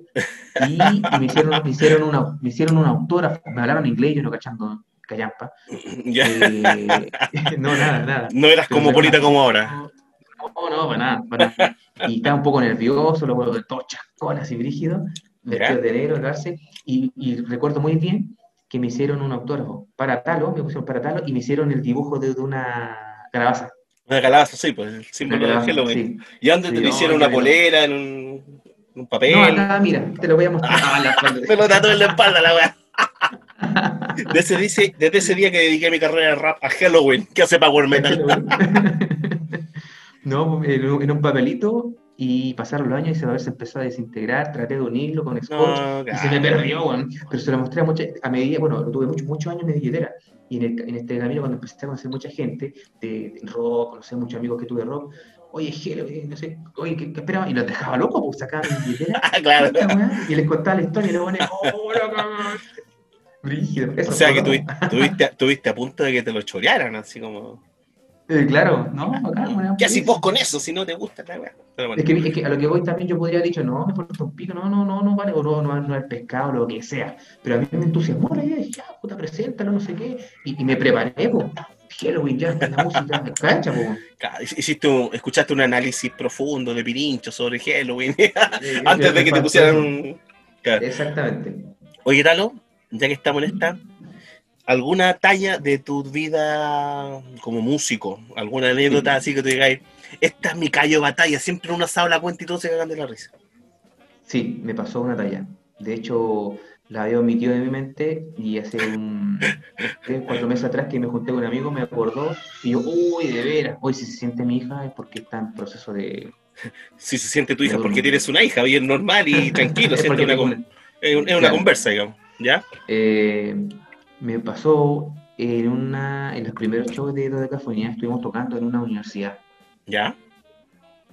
B: y, y me, hicieron, me, hicieron una, me hicieron un autógrafo, me hablaron inglés, yo no cachando callampa. *laughs*
A: ¿Ya?
B: Eh, *laughs* no, nada, nada.
A: No eras como bonita como ahora.
B: No, no, para nada, para nada. Y estaba un poco nervioso, luego de todo chascón, así brígido, vestido de negro, cárcel, y, y, recuerdo muy bien que me hicieron un autógrafo para talo, me pusieron para talo, y me hicieron el dibujo de, de una calabaza.
A: Una calabaza, sí, pues el símbolo de Halloween. Sí. ¿Y dónde sí, te lo hicieron? ¿Una polera? ¿En un, un, papel?
B: No, acá, mira, te lo voy a mostrar. Ah,
A: la me lo tatué en la espalda, la weá. *laughs* Desde, ese día que dediqué mi carrera de rap a Halloween, ¿qué hace Power Metal? *laughs*
B: no, en un papelito y pasaron los años y se, se empezó a desintegrar, traté de unirlo con Scotch no, y se me perdió, bueno. pero se lo mostré a, mucha, a medida, bueno, lo tuve muchos años en mi billetera y en, el, en, este camino cuando empecé a conocer mucha gente de, de rock, conocer muchos amigos que tuve de rock, oye, Gelo, no sé, oye, ¿qué, qué esperaba? Y los dejaba locos, pues sacaban mi billetera *laughs*
A: claro.
B: y les contaba la historia y luego oh, loco,
A: Brígido. Eso o sea que tuviste, tuviste, tuviste, a punto de que te lo chorearan, así como.
B: Eh, claro, no, acá
A: ¿Qué haces vos con eso si no te gusta la weá? Bueno.
B: Es que, es que a lo que voy también yo podría haber dicho, no, me falta un pico, no, no, no, no vale, o no, no, no el pescado, lo que sea. Pero a mí me entusiasmó la idea, ya, puta, preséntalo, no sé qué. Y, y me preparé, po. Halloween, ya, la música, me cacha, po.
A: Claro, Hiciste un- escuchaste un análisis profundo de Pirincho sobre Halloween *laughs* antes de que te pusieran un... Claro.
B: Exactamente.
A: Oye, Talo, ya que estamos en esta, ¿alguna talla de tu vida como músico? ¿Alguna anécdota así que te digáis, esta es mi callo batalla, siempre uno asado la cuenta y todos se cagan de la risa?
B: Sí, me pasó una talla. De hecho, la había omitido de mi mente y hace un *laughs* tres, cuatro meses atrás que me junté con un amigo, me acordó y yo, uy, de veras, hoy si se siente mi hija es porque está en proceso de...
A: Si se siente tu hija porque tienes una hija bien normal y *laughs* tranquilo,
B: Es
A: siente una, es una
B: Claro.
A: conversa, digamos, ¿ya?
B: Eh, me pasó en una, en los primeros shows de Dodecafonía, estuvimos tocando en una universidad
A: ¿Ya?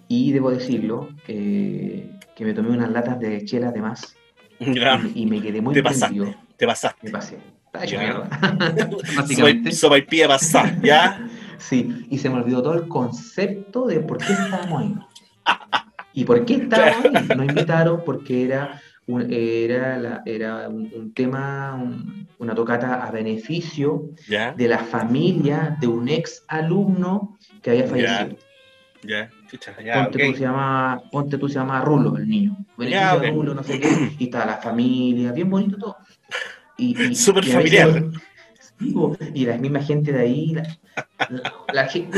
B: y debo decirlo, eh, que me tomé unas latas de chela de más
A: ¿Ya?
B: y, y me quedé muy
A: Te pasaste.
B: prendido.
A: Te pasaste.
B: Me pasé.
A: Ya. *laughs*
B: Básicamente.
A: Pie pasar, ¿ya? *laughs*
B: Sí, y se me olvidó todo el concepto de por qué estábamos ahí. ¿Y por qué estábamos ahí? *laughs* Nos invitaron porque era un, era la- era un, un tema, un- una tocata a beneficio de la familia de un ex alumno que había fallecido. Ponte, tú,
A: ok.
B: se llama, ponte tú se llama Rulo, el niño. Beneficio de. Rulo, no sé qué. Y estaba la familia, bien bonito todo. Y, y-
A: Súper
B: y a veces-
A: familiar.
B: Y la misma gente de ahí, la, la- la gente,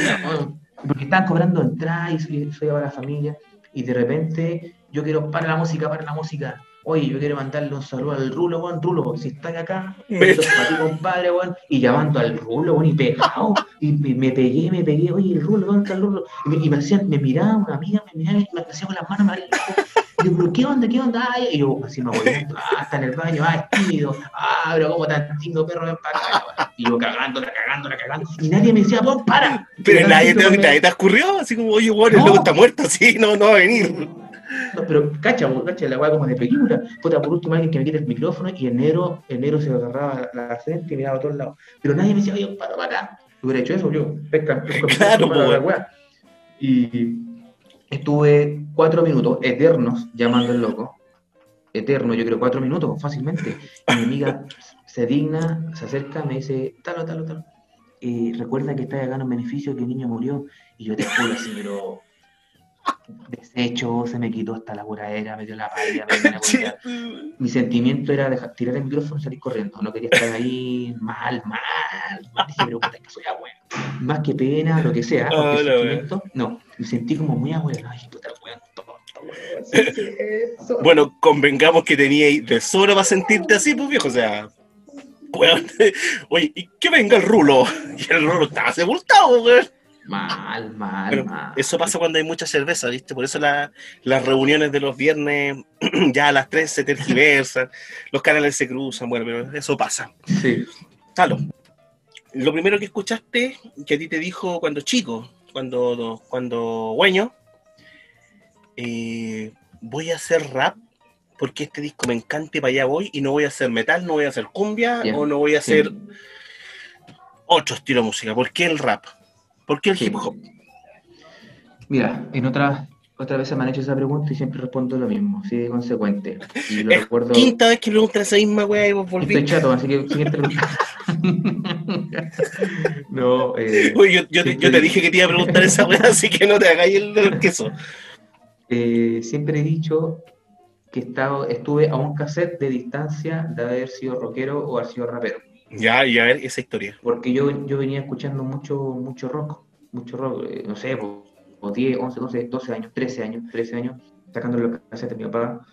B: porque estaban cobrando entradas y se llevaba la familia, y de repente yo quiero, para la música, para la música. Oye, yo quiero mandarle un saludo al Rulo, weón, Rulo, si estás acá,
A: Me-
B: esto es para ti, compadre, weón, y llamando al Rulo, weón, y pegado, y me, me pegué, me pegué, oye, el Rulo, ¿dónde está el Rulo? Y me, y me hacían, me miraba una amiga, me miraba y me hacía con las manos. Y yo, pero ¿qué onda, qué onda? Ay, y yo, así me voy, ah, está en el baño, ah, es tímido, ah, pero como tan tímido perro, ven para acá. Y yo cagándola, cagándola, cagando, y nadie me decía, vos, para.
A: Pero nadie te,
B: me-
A: te escurrió, así como, oye, bueno, el
B: No.
A: loco está muerto, sí, no, no va a venir.
B: No, pero cacha, cacha, la weá como de película. Puta, por último alguien que me quite el micrófono y en enero se agarraba la, frente y miraba a todos lados. Pero nadie me decía, oye, para, para acá. Hubiera hecho eso, yo, pesca, pesca, *laughs*
A: Claro,
B: para la weá. Y estuve cuatro minutos eternos llamando al loco. Eterno, yo creo, cuatro minutos, fácilmente. Y mi amiga se digna, se acerca, me dice, talo, talo, talo. Y recuerda que está acá en un beneficio que el niño murió. Y yo te juro así, pero deshecho, se me quitó hasta la curadera, me dio la palla, me. Mi sentimiento era dejar, tirar el micrófono y salir corriendo. No quería estar ahí mal, mal. mal. Dije, pero puta, que soy abuelo. Más que pena, lo que sea,
A: Ah,
B: sentimiento, no. Me sentí como muy abuelo. Ay, puta, el weón tonto, weón. Sí, sí, eso.
A: Bueno, convengamos que teníais de sobra para sentirte así, pues viejo, o sea. weón, *laughs* oye, y que venga el rulo. *laughs* Y el rulo estaba sepultado, weón.
B: Mal, mal,
A: Pero
B: mal.
A: eso pasa cuando hay mucha cerveza, ¿viste? Por eso la- las reuniones de los viernes *clears throat* ya a las 3 se tergiversan, *laughs* los canales se cruzan, bueno, pero eso pasa.
B: Sí.
A: Talo, lo primero que escuchaste que a ti te dijo cuando chico, cuando, cuando güeño, eh, voy a hacer rap porque este disco me encanta y para allá voy y no voy a hacer metal, no voy a hacer cumbia o no voy a
B: sí.
A: hacer otro estilo de música. ¿Por qué el rap? ¿Por qué el
B: Sí.
A: hip hop?
B: Mira, en otras otras veces me han hecho esa pregunta y siempre respondo lo mismo, así de consecuente. Y lo *laughs*
A: Es
B: recuerdo.
A: Quinta vez que preguntan esa misma weá y vos
B: Estoy
A: volvís.
B: chato, así que siguiente pregunta. *laughs* no, eh,
A: Uy, yo, yo te, yo te dije que te iba a preguntar esa weá, así que no te hagáis el del queso.
B: eh, siempre he dicho que he estado, estuve a un cassette de distancia de haber sido rockero o haber sido rapero.
A: Ya, y a ver esa historia.
B: Porque yo, yo venía escuchando mucho, mucho rock, mucho rock, eh, no sé, por 10, 11, 12, 12 años, 13 años, 13 años, sacando los cassettes de mi papá,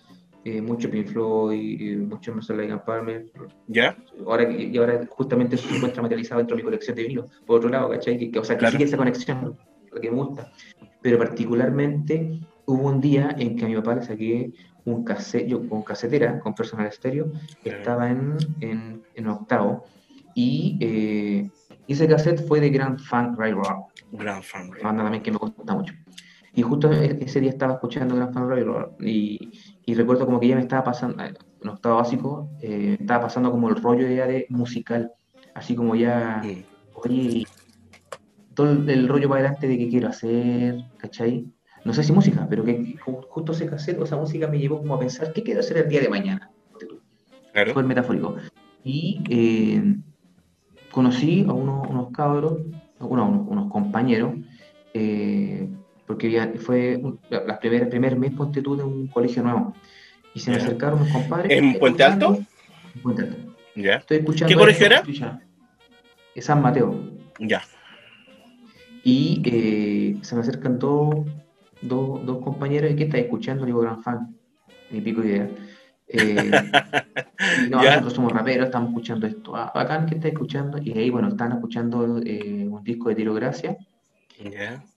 B: eh, mucho Pink Floyd, eh, mucho and Palmer,
A: ¿Ya?
B: ahora, y ahora justamente eso se encuentra materializado dentro de mi colección de vinilos, por otro lado, ¿cachai? Que, que- o sea, que
A: Claro.
B: sigue esa conexión, lo que me gusta. Pero particularmente hubo un día en que a mi papá le saqué un cassette, yo con casetera, con personal estéreo, estaba en, en, en octavo, y eh, ese cassette fue de Grand Funk Railroad,
A: Gran fan.
B: una banda también que me gusta mucho. Y justo e- ese día estaba escuchando Grand Funk Railroad y, y recuerdo como que ya me estaba pasando, eh, en octavo básico, eh, estaba pasando como el rollo ya de musical, así como ya,
A: Mm.
B: oye, todo el rollo para adelante de qué quiero hacer, ¿cachai? No sé si música, pero que justo ese cassette o esa música me llevó como a pensar qué quiero hacer el día de mañana. Claro. Fue el metafórico. Y eh, conocí a unos, unos cabros, unos, unos compañeros, eh, porque fue la el primer mes, ponte tú, de un colegio nuevo. Y se me acercaron unos compadres.
A: ¿En Puente Alto?
B: En Puente Alto.
A: Ya. Estoy escuchando ¿Qué colegio era?
B: San Mateo.
A: Ya.
B: Y eh, se me acercan dos, dos, compañeros y que está escuchando, digo, gran fan, ni pico idea. *laughs* Eh, no, nosotros somos raperos, estamos escuchando esto. Ah, bacán que está escuchando. Y ahí, bueno, están escuchando eh, un disco de Tirogracia.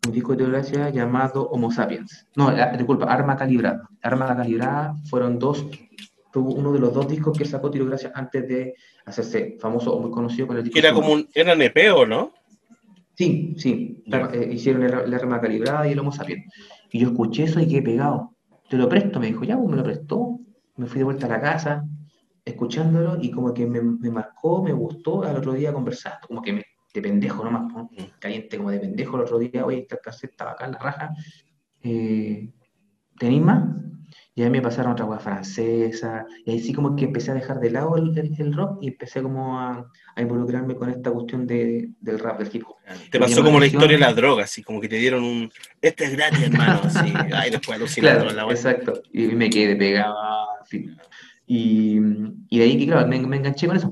B: Un disco de Tirogracia llamado Homo Sapiens. No, disculpa, Arma Calibrada. Arma Calibrada fueron dos, uno de los dos discos que sacó Tirogracia antes de hacerse famoso o muy conocido con el disco.
A: Era como un, era nepeo, ¿no?
B: Sí, sí. Eh, hicieron el, arma calibrada y el Homo sapiens. Y yo escuché eso y quedé pegado. Te lo presto, me dijo, ya, pues me lo prestó. Me fui de vuelta a la casa, escuchándolo, y como que me, marcó, me gustó. Al otro día conversar, como que me, de pendejo nomás, ¿no? caliente como de pendejo el otro día, oye, esta caseta estaba acá en la raja. Eh, ¿Tenéis más? Y ahí me pasaron otra cosa francesa, y ahí sí como que empecé a dejar de lado el, el, rock y empecé como a, a, involucrarme con esta cuestión de, del rap, del hip hop.
A: Te pasó como la historia de las drogas, así como que te dieron un, este es gratis, hermano, así, *laughs* ay, después alucinando
B: claro, la Exacto, y me quedé pegado, y, y de ahí, claro, me, me, enganché con eso,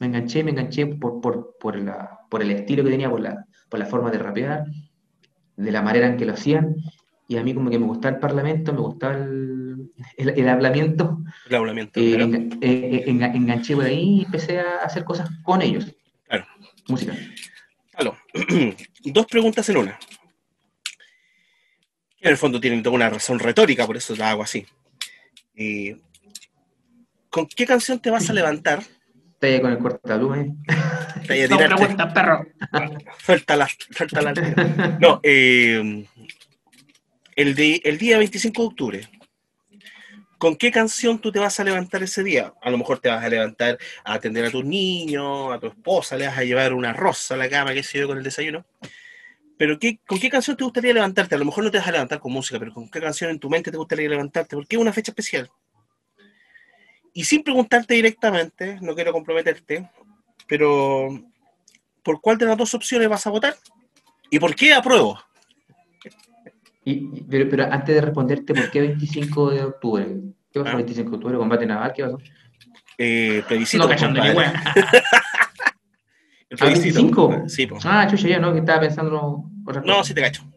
B: me enganché, me enganché por, por, por, la, por el estilo que tenía, por la, por la forma de rapear, de la manera en que lo hacían, y a mí como que me gustaba el parlamento, me gustaba el, el, hablamiento.
A: El hablamiento.
B: Eh, eh, eh, enganché por ahí y empecé a hacer cosas con ellos.
A: Claro.
B: Música.
A: Claro. *clears throat* Dos preguntas en una. En el fondo tienen toda una razón retórica, por eso la hago así. ¿Con qué canción te vas a levantar?
B: Ahí con el cortapluma.
A: no preguntas, perro. *laughs* Suéltala, suéltala. *laughs* No, eh, el, de, el día 25 de octubre, ¿con qué canción tú te vas a levantar ese día? A lo mejor te vas a levantar a atender a tus niños, a tu esposa, le vas a llevar una rosa a la cama, qué sé yo, con el desayuno. Pero ¿qué, ¿con qué canción te gustaría levantarte? A lo mejor no te vas a levantar con música, pero ¿con qué canción en tu mente te gustaría levantarte? Porque es una fecha especial. Y sin preguntarte directamente, no quiero comprometerte, pero ¿por cuál de las dos opciones vas a votar? ¿Y por qué apruebo?
B: Pero, pero, antes de responderte, ¿por qué 25 de octubre? ¿Qué pasó el 25 de octubre? ¿Combate naval? ¿Qué pasó?
A: Eh, plebiscito. No cachando ni *laughs*
B: ¿El plebiscito? Sí, pues. Ah, chucha, ya no, que estaba pensando
A: otra cosa. No, sí te cacho.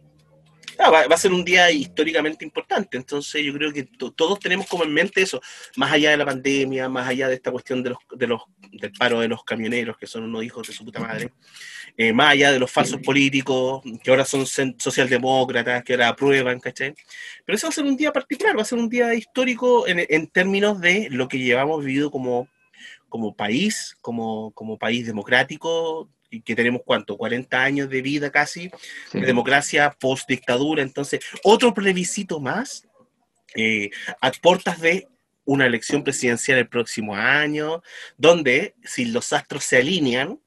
A: Ah, va, a ser un día históricamente importante, entonces yo creo que todos tenemos como en mente eso, más allá de la pandemia, más allá de esta cuestión de los, de los, del paro de los camioneros, que son unos hijos de su puta madre, eh, más allá de los falsos políticos, que ahora son socialdemócratas, que ahora aprueban, ¿cachai? Pero eso va a ser un día particular, va a ser un día histórico en, términos de lo que llevamos vivido como, como país, como, como país democrático, que tenemos cuánto, 40 años de vida casi, de democracia post dictadura, entonces otro plebiscito más eh, a puertas de una elección presidencial el próximo año, donde si los astros se alinean,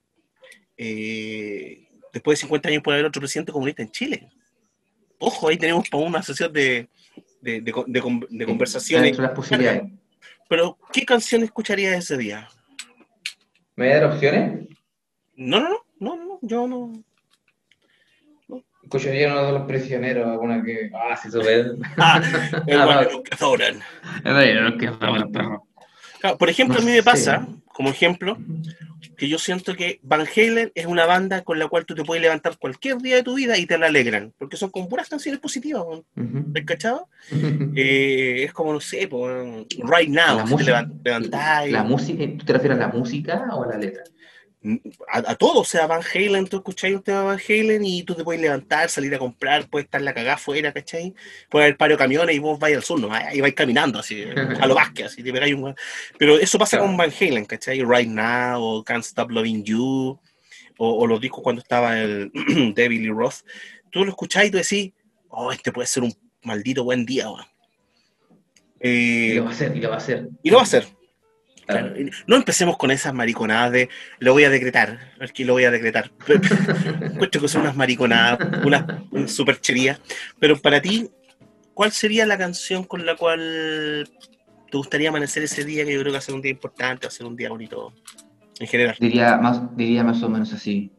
A: eh, después de 50 años puede haber otro presidente comunista en Chile. Ojo, ahí tenemos para una sesión de, de, de, conversaciones. Pero, ¿qué canción escucharías ese día?
B: ¿Me voy a dar opciones?
A: No, no, no, no, yo no.
B: no. Escucharía uno de los prisioneros, alguna que. Ah, sí,
A: sube. *laughs* ah, los que sobran.
B: El que sobran, perro.
A: por ejemplo, a mí me pasa, como ejemplo, que yo siento que Van Halen es una banda con la cual tú te puedes levantar cualquier día de tu vida y te la alegran, porque son con puras canciones positivas, ¿has cachado? *laughs* Eh, es como, no sé, Right Now,
B: la música, La música, ¿tú te refieres a la música o a la letra?
A: A, todo, o sea, Van Halen, tú escucháis un tema de Van Halen y tú te puedes levantar, salir a comprar, puedes estar la cagada afuera, ¿cachai? Puede haber paro camiones y vos vais al sur, ¿no? Ahí vais caminando, así, *laughs* a lo Vázquez, así, te pegáis un... Pero eso pasa con Van Halen, ¿cachai? Right Now, o Can't Stop Loving You, o, los discos cuando estaba el *clears throat* David Lee Roth. Tú lo escucháis y tú decís, oh, este puede ser un maldito buen día,
B: y lo va a hacer, y lo va a hacer.
A: Y lo va a hacer. No empecemos con esas mariconadas de lo voy a decretar, aquí lo voy a decretar. *laughs* Encuentro que son unas mariconadas, una, superchería. Pero para ti, ¿cuál sería la canción con la cual te gustaría amanecer ese día? Que yo creo que va a ser un día importante, va a ser un día bonito en general.
B: Diría más, diría más o menos así.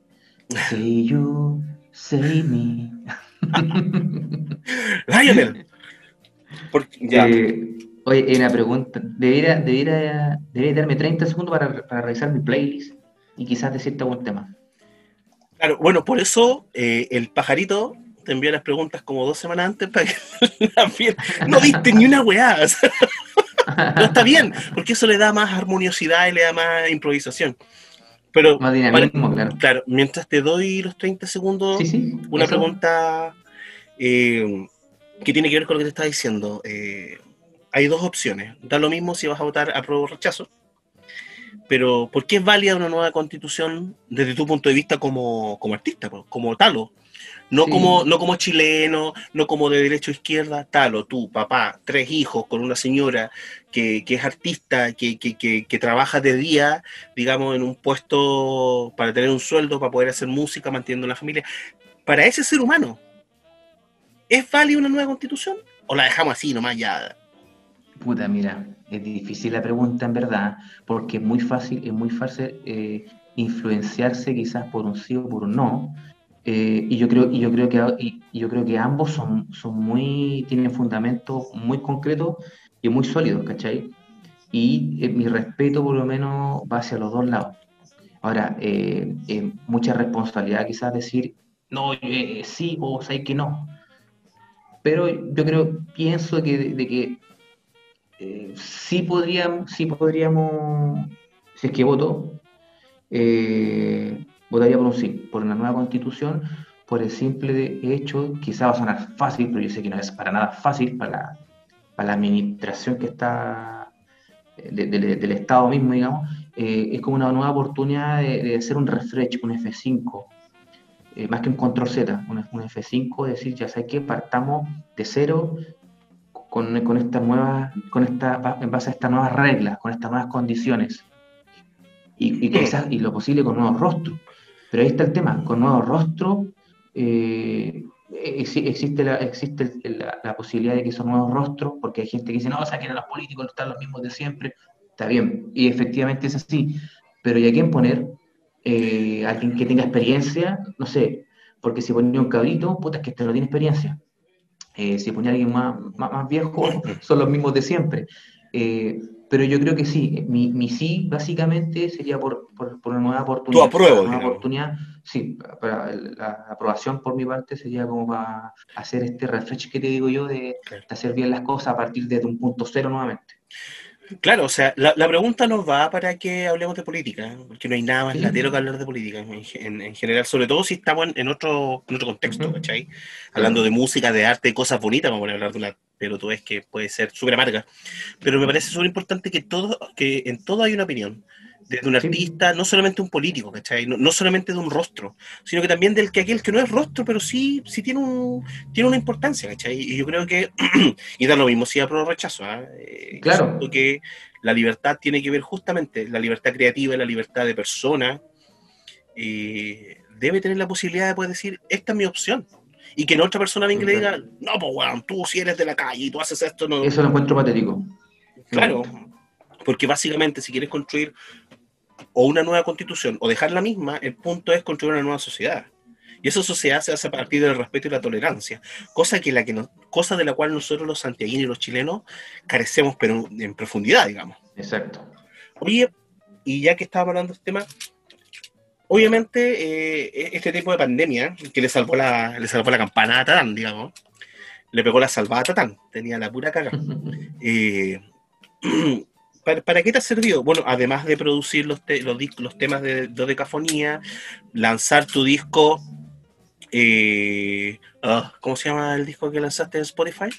B: Say you, say me.
A: Lionel.
B: ya. Eh, Oye, una pregunta. Debería, debería, debería darme 30 segundos para, para, revisar mi playlist y quizás decirte algún tema.
A: Claro, bueno, por eso eh, el pajarito te envió las preguntas como dos semanas antes para que *laughs* no diste ni una weá. *laughs* no está bien, porque eso le da más armoniosidad y le da más improvisación. Pero,
B: más dinamismo, claro.
A: Claro, mientras te doy los 30 segundos, una pregunta eh, que tiene que ver con lo que te estaba diciendo. Eh, hay dos opciones. Da lo mismo si vas a votar a o rechazo. Pero, ¿por qué es válida una nueva constitución desde tu punto de vista como, artista, como talo? No, como, no como chileno, no como de derecho a izquierda, talo, tú, papá, tres hijos con una señora que, es artista, que, que, trabaja de día, digamos, en un puesto para tener un sueldo, para poder hacer música, manteniendo la familia. Para ese ser humano, ¿es válida una nueva constitución? ¿O la dejamos así nomás ya?
B: Puta, mira, es difícil la pregunta en verdad, porque es muy fácil, es muy fácil eh, influenciarse quizás por un sí o por un no. Eh, y yo creo, y yo creo que y, yo creo que ambos son, son muy, tienen fundamentos muy concretos y muy sólidos, ¿cachai? Y eh, mi respeto por lo menos va hacia los dos lados. Ahora, mucha responsabilidad quizás decir no, sí o sea que no. Pero yo creo, pienso que eh, sí, podríamos, sí podríamos, si es que voto, eh, votaría por un sí, por una nueva constitución, por el simple hecho, quizá va a sonar fácil, pero yo sé que no es para nada fácil para la, administración que está eh, del Estado mismo, digamos, es como una nueva oportunidad de, hacer un refresh, un F5, más que un control Z, un, un F5, decir, ya sé que partamos de cero con, con estas nuevas, con esta, en base a estas nuevas reglas, con estas nuevas condiciones. Y, y, y lo posible con nuevos rostros. Pero ahí está el tema, con nuevos rostros eh, existe, la, existe la, posibilidad de que esos nuevos rostros, porque hay gente que dice, no, saquen a los políticos, están los mismos de siempre, está bien, y efectivamente es así, pero ¿y a quién poner? Eh, alguien que tenga experiencia, no sé, porque si ponía un cabrito, puta, es que este no tiene experiencia. Eh, si ponía alguien más, más, viejo, *laughs* son los mismos de siempre. Eh, pero yo creo que sí, mi, mi sí básicamente sería por, por, una nueva oportunidad.
A: Tu apruebo,
B: una oportunidad, sí, para la aprobación por mi parte sería como para hacer este refresh que te digo yo de, de hacer bien las cosas a partir de un punto cero nuevamente.
A: Claro, o sea, la, pregunta nos va para que hablemos de política, porque no hay nada más latero que hablar de política en, general, sobre todo si estamos en, otro, otro contexto, ¿cachai? Hablando de música, de arte, de cosas bonitas, vamos a hablar de una pero tú ves que puede ser súper amarga. Pero me parece súper importante que, todo, que en todo hay una opinión de un artista, no solamente un político, ¿cachai? No, solamente de un rostro, sino que también del que aquel que no es rostro, pero sí, sí tiene, un, tiene una importancia, ¿cachai? Y yo creo que, *clears throat* y da lo mismo si apruebo rechazo, ¿ah?
B: ¿eh? claro.
A: que la libertad tiene que ver justamente, la libertad creativa y la libertad de persona, eh, debe tener la posibilidad de poder decir, esta es mi opción. Y que no otra persona venga y le diga, no, pues, weón, tú si eres de la calle y tú haces esto, no.
B: Eso lo encuentro patético.
A: Claro, porque básicamente si quieres construir o una nueva constitución o dejar la misma, el punto es construir una nueva sociedad. Y esa sociedad se hace a partir del respeto y la tolerancia, cosa, que la que cosa de la cual nosotros los santiaguinos y los chilenos carecemos, pero en profundidad, digamos.
B: Exacto.
A: Oye, y ya que estábamos hablando de este tema, obviamente eh, este tipo de pandemia que le salvó la, le salvó la campana a Tatán, digamos, le pegó la salvada a Tatán, tenía la pura caga. *laughs* eh, *clears throat* ¿Para, qué te ha servido? Bueno, además de producir los, los, temas de, dodecafonía, lanzar tu disco, eh, ah, ¿cómo se llama el disco que lanzaste en Spotify?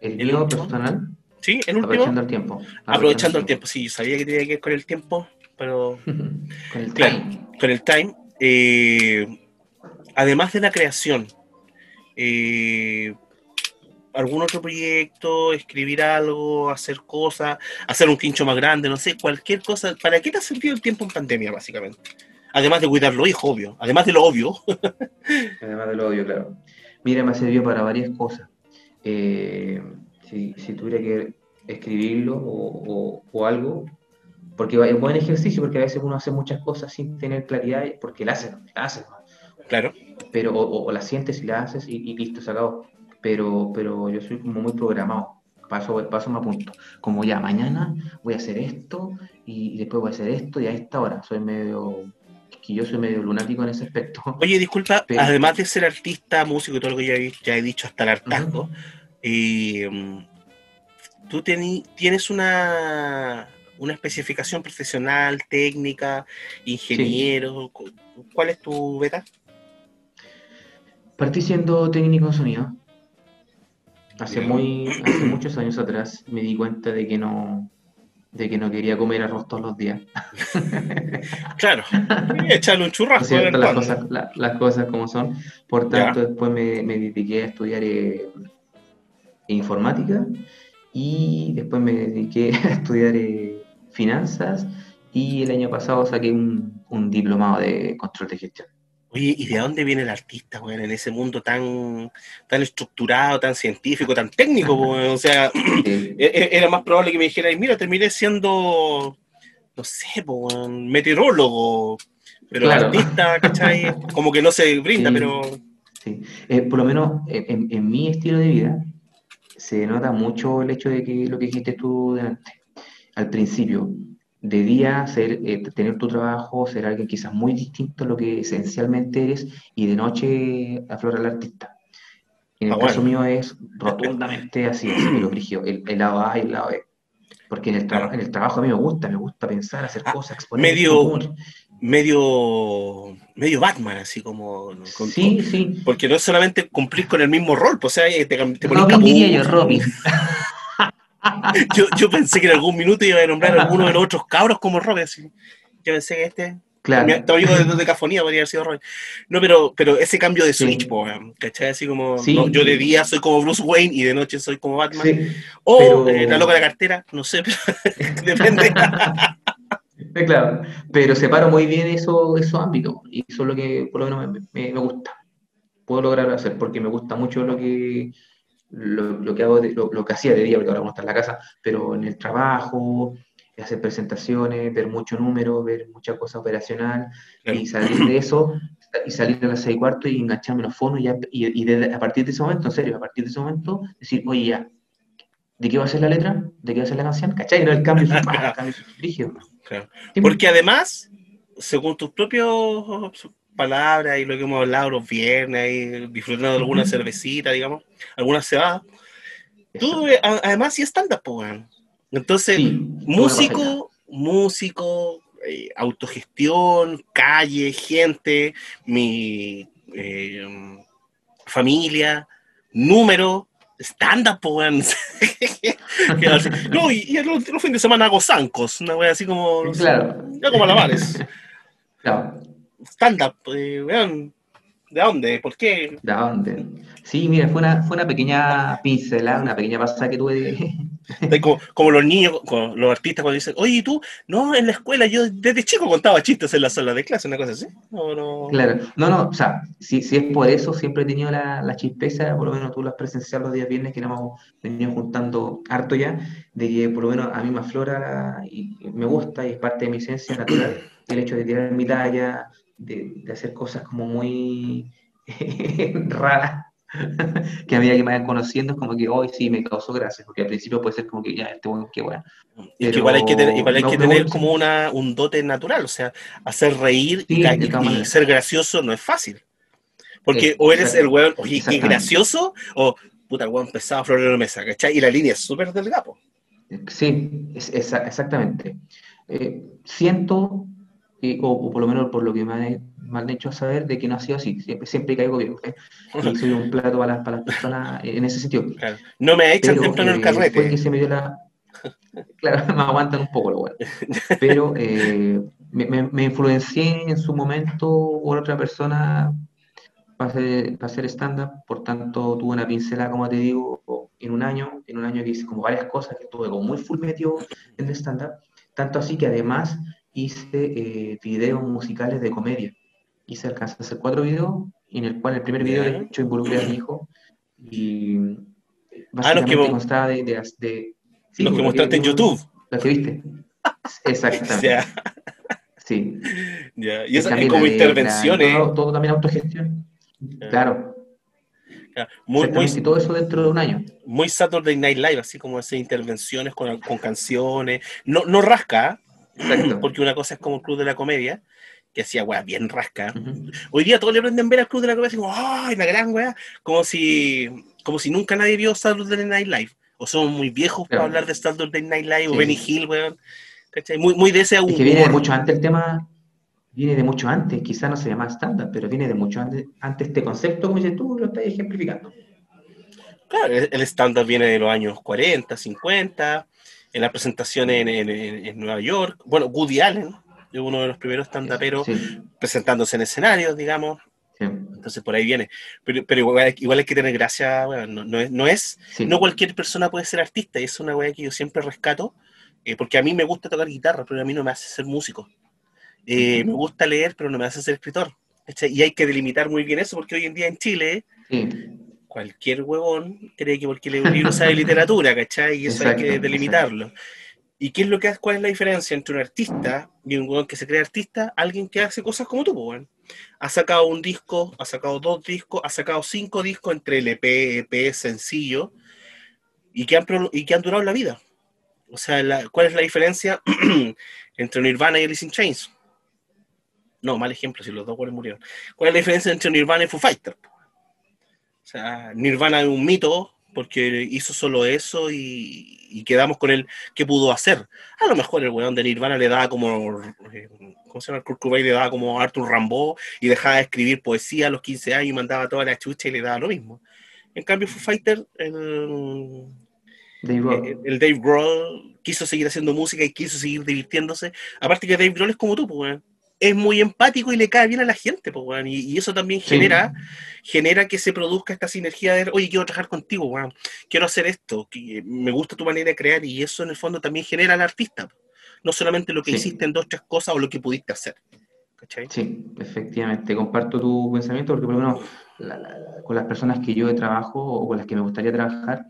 B: ¿El, ¿El personal?
A: Sí, el último.
B: Aprovechando el tiempo.
A: Aprovechando, el tiempo. sí, sabía que tenía que ir con el tiempo, pero... *laughs*
B: con el time.
A: con el time. Eh, además de la creación, eh, algún otro proyecto, escribir algo, hacer cosas, hacer un quincho más grande, no sé, cualquier cosa. ¿Para qué te ha servido el tiempo en pandemia, básicamente? Además de cuidar los hijos, obvio. Además de lo obvio. *laughs*
B: Además de lo obvio, claro. Mira, me ha servido para varias cosas. Eh, si, tuviera que escribirlo o, algo, porque es buen ejercicio, porque a veces uno hace muchas cosas sin tener claridad, porque la haces, la haces.
A: Claro.
B: Pero, o, la sientes y la haces y, listo, se acabó. Pero, pero yo soy como muy programado. Paso, paso me apunto. Como ya, mañana voy a hacer esto y, después voy a hacer esto y a esta hora. Soy medio que yo soy medio lunático en ese aspecto.
A: Oye, disculpa, *laughs* además de ser artista, músico y todo lo que ya he, ya he dicho hasta el hartazgo, mm, tú tienes una, una especificación profesional, técnica, ingeniero. ¿Cuál es tu beta?
B: Partí siendo técnico en sonido. Hace, muy, hace muchos años atrás me di cuenta de que no, de que no quería comer arroz todos los días. *laughs*
A: claro, echarle un churrasco.
B: las, cosas, las cosas como son. Por tanto, después me, me, dediqué a estudiar eh, informática y después me dediqué *laughs* a estudiar eh, finanzas y el año pasado saqué un, un diplomado de control de gestión.
A: Oye, ¿y de dónde viene el artista, güey, en ese mundo tan, tan estructurado, tan científico, tan técnico, O sea, *clears throat* e-, e-, era más probable que me dijera, mira, terminé siendo, no sé, meteorólogo, pero el artista, ¿cachai? Como que no se brinda, pero...
B: Sí, eh, por lo menos en, en, mi estilo de vida se nota mucho el hecho de que lo que dijiste tú delante, al principio, de día ser, eh, tener tu trabajo, ser alguien quizás muy distinto a lo que esencialmente eres, y de noche aflora el artista. En el ah, caso mío es rotundamente así, el, el, lado A y el lado B. Porque en el, en el trabajo a mí me gusta, me gusta pensar, hacer ah, cosas,
A: exponer. Medio, medio, medio Batman, así como.
B: sí, sí.
A: Porque no es solamente cumplir con el mismo rol, pues, o sea, te, te
B: Robin yo, Robin. *laughs*
A: yo, yo, pensé que en algún minuto iba a nombrar a alguno de los otros cabros como. Así. Yo pensé que este.
B: Claro.
A: Mi amigo de, de Cafonía podría haber sido Robin. No, pero, pero ese cambio de switch, ¿cachai? Así como. yo de día soy como Bruce Wayne y de noche soy como Batman. o eh, la loca de la cartera, no sé, pero *laughs* depende. *laughs*
B: claro, pero separo muy bien eso, esos ámbitos y eso es lo que por lo menos me, me gusta. Puedo lograr hacer porque me gusta mucho lo que lo, que hago, lo, que hacía de día, porque ahora uno está en la casa, pero en el trabajo, hacer presentaciones, ver mucho número, ver mucha cosa operacional, y salir de eso, y salir a las seis y cuarto y engancharme los fondos, y, y, a partir de ese momento, en serio, a partir de ese momento, decir, oye, ya, ¿de qué va a ser la letra? ¿De qué va a ser la canción? ¿Cachai? No el cambio, el cambio rígido. *laughs*
A: Porque además, según tus propios palabras y lo que hemos hablado los viernes, y disfrutando de alguna cervecita, digamos, alguna cebada. Tú, eh, además, sí stand-up, Entonces, músico, músico, eh, autogestión, calle, gente, mi eh, familia, número, stand-up, *laughs* no, y, y los, fines de semana hago zancos, una wea así como.
B: Claro.
A: Ya como alabares. claro stand-up, eh, ¿de dónde? ¿Por qué?
B: ¿De dónde? Sí, mira, fue una, fue una pequeña pincelada, una pequeña pasada que tuve. *laughs*
A: Como, como, los niños, los artistas cuando dicen, oye, tú, no, en la escuela yo desde chico contaba chistes en la sala de clase, una cosa así.
B: no? Claro, no, no, o sea, si, si es por eso, siempre he tenido la, la chispeza, por lo menos tú lo has presenciado los días viernes que nos hemos venido juntando harto ya, de que por lo menos a mí me aflora y me gusta y es parte de mi esencia natural el hecho de tirar mi talla, de, hacer cosas como muy *laughs* raras, que a medida que me vayan conociendo es como que hoy sí me causó gracia, porque al principio puede ser como que ya, este bueno, qué bueno.
A: igual hay que tener, igual hay que tener como una, un dote natural, o sea, hacer reír y, ser gracioso no es fácil. Porque o eres el weón, oye, qué gracioso, o puta, el weón pesado, flor de la mesa, ¿cachai? Y la línea es súper delgado.
B: Sí, es, exactamente. Eh, siento o, por lo menos por lo que me han, hecho saber de que no ha sido así, siempre, siempre caigo bien, ¿eh? y soy un plato para, para, las personas en ese sentido.
A: No me echan temprano el eh, carrete.
B: que se me dio la... *laughs* Claro, me aguantan un poco lo bueno. Pero eh, me, me, influencié en su momento por otra persona para hacer, para hacer stand-up, por tanto tuve una pincelada, como te digo, en un año, en un año que hice como varias cosas, que estuve como muy full metido en el stand-up, tanto así que además hice eh, videos musicales de comedia. Hice alcanzar a hacer cuatro videos, en el cual el primer video de hecho involucré a mi hijo, y
A: básicamente ah, los que constaba de... de, de los que mostraste en YouTube.
B: Los que viste. Exactamente. *laughs* Sí.
A: Ya. Y es como intervenciones.
B: Todo, todo, también autogestión. Claro. Muy, muy, y todo eso dentro de un año.
A: Muy Saturday Night Live, así como esas intervenciones con, con canciones. No, no rasca, *clears throat* porque una cosa es como el Club de la Comedia, que hacía weá bien rasca. Hoy día todos le aprenden a ver al Club de la Comedia y como, ¡ay, la gran weá! Como si, como si nunca nadie vio Saturday Night Live. O somos muy viejos para hablar de Saturday Night Live o Benny Hill, weón. Muy, muy de ese
B: humor. Es que viene de mucho antes el tema, viene de mucho antes, quizá no se llama estándar, pero viene de mucho antes, antes este concepto, como dices tú, lo estás ejemplificando.
A: Claro, el estándar viene de los años 40, 50, en la presentación en, en, Nueva York. Bueno, Woody Allen es uno de los primeros stand-uperos presentándose en escenarios, digamos. Entonces por ahí viene. Pero, pero igual, igual, hay que tener gracia, no, no, es, no, es no cualquier persona puede ser artista, y es una weá que yo siempre rescato, eh, porque a mí me gusta tocar guitarra, pero a mí no me hace ser músico. Eh, me gusta leer, pero no me hace ser escritor. Y hay que delimitar muy bien eso, porque hoy en día en Chile, cualquier huevón cree que porque lee un libro sabe literatura, ¿cachai? Y eso hay que delimitarlo. ¿Y qué es lo que hace? ¿Cuál es la diferencia entre un artista y un huevón que se cree artista? Alguien que hace cosas como tú, pues, Ha sacado un disco, ha sacado dos discos, ha sacado cinco discos entre el EP, sencillo, y que han, y que han durado la vida. O sea, ¿cuál es la diferencia *clears throat* entre Nirvana y Alice in Chains? No, mal ejemplo, si los dos cuales murieron. ¿Cuál es la diferencia entre Nirvana y Foo Fighter? O sea, Nirvana es un mito porque hizo solo eso y, quedamos con él qué pudo hacer. A lo mejor el weón de Nirvana le daba como, eh, ¿cómo se llama? Kurt Cobain le daba como Arthur Rambo y dejaba de escribir poesía a los 15 años y mandaba toda la chucha y le daba lo mismo. En cambio, Foo Fighter, el, eh, el, Dave Grohl quiso seguir haciendo música y quiso seguir divirtiéndose. Aparte que Dave Grohl es como tú, pues, es muy empático y le cae bien a la gente, pues, y, eso también genera, genera que se produzca esta sinergia de, oye, quiero trabajar contigo, quiero hacer esto, que me gusta tu manera de crear, y eso en el fondo también genera al artista, no solamente lo que hiciste en dos, tres cosas o lo que pudiste hacer.
B: Sí, efectivamente, comparto tu pensamiento porque por lo menos con las personas que yo trabajo o con las que me gustaría trabajar,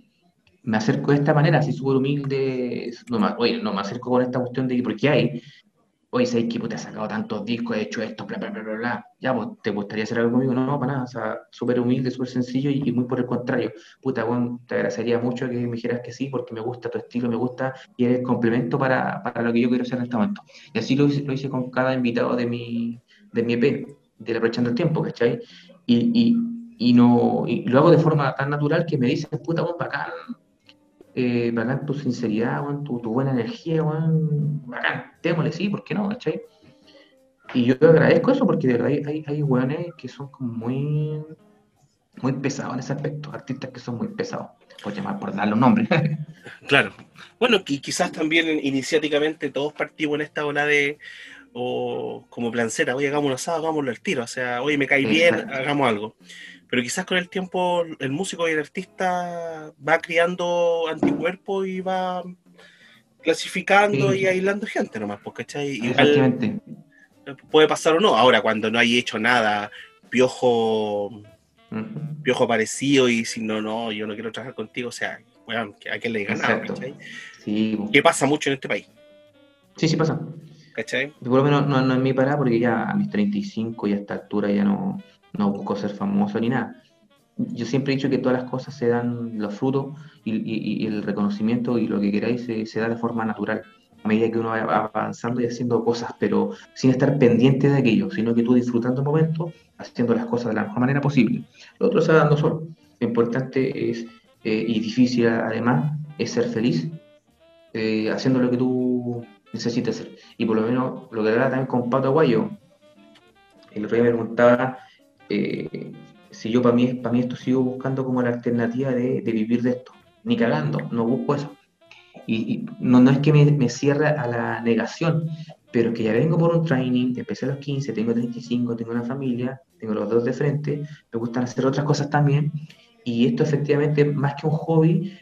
B: me acerco de esta manera, así súper humilde, no oye, no me acerco con esta cuestión de que, porque hay, oye, ¿sabes que te has sacado tantos discos, he hecho esto, bla, bla, bla, bla, bla, ya, pues, ¿te gustaría hacer algo conmigo? No, para nada, o sea, súper humilde, súper sencillo y, muy por el contrario, puta, bueno, te agradecería mucho que me dijeras que sí, porque me gusta tu estilo, me gusta, y eres complemento para, para lo que yo quiero hacer en este momento. Y así lo, lo hice con cada invitado de mi, de mi EP, de Aprovechando el Tiempo, ¿cachai? Y, y, y, no, y lo hago de forma tan natural que me dicen, puta, bueno, bacán, eh, tu sinceridad, tu, buena energía, bacán, démosle, sí, ¿por qué no? ¿cachai? Y yo agradezco eso porque de verdad hay, hay weones que son como muy, muy pesados en ese aspecto, artistas que son muy pesados, por llamar, por darle un nombre.
A: claro. Bueno, y quizás también iniciáticamente todos partimos en esta ola de, o como plancera, oye, hagamos un asado, hagámoslo al tiro, o sea, oye, me cae bien, hagamos algo pero quizás con el tiempo el músico y el artista va criando anticuerpos y va clasificando y aislando gente nomás, porque Igual puede pasar o no. Ahora, cuando no hay hecho nada, piojo, piojo parecido y si no, no, yo no quiero trabajar contigo, o sea, bueno, ¿a quién le diga nada? Sí. ¿Qué pasa mucho en este país?
B: Sí, sí pasa. ¿Cachai? Por lo menos no, no es mi parada porque ya a mis 35 y a esta altura ya no no busco ser famoso ni nada. Yo siempre he dicho que todas las cosas se dan los frutos y, el reconocimiento y lo que queráis se, da de forma natural, a medida que uno va avanzando y haciendo cosas, pero sin estar pendiente de aquello, sino que tú disfrutando el momento, haciendo las cosas de la mejor manera posible. Lo otro se va dando solo. Lo importante es, eh, y difícil además, es ser feliz eh, haciendo lo que tú necesites hacer. Y por lo menos lo que era también con Pato Aguayo, el otro me preguntaba eh, si yo para mí, para mí esto sigo buscando como la alternativa de, vivir de esto, ni cagando, no busco eso. Y, no, no, es que me, me, cierre a la negación, pero que ya vengo por un training, empecé a los 15, tengo 35, tengo una familia, tengo los dos de frente, me gustan hacer otras cosas también, y esto efectivamente, más que un hobby,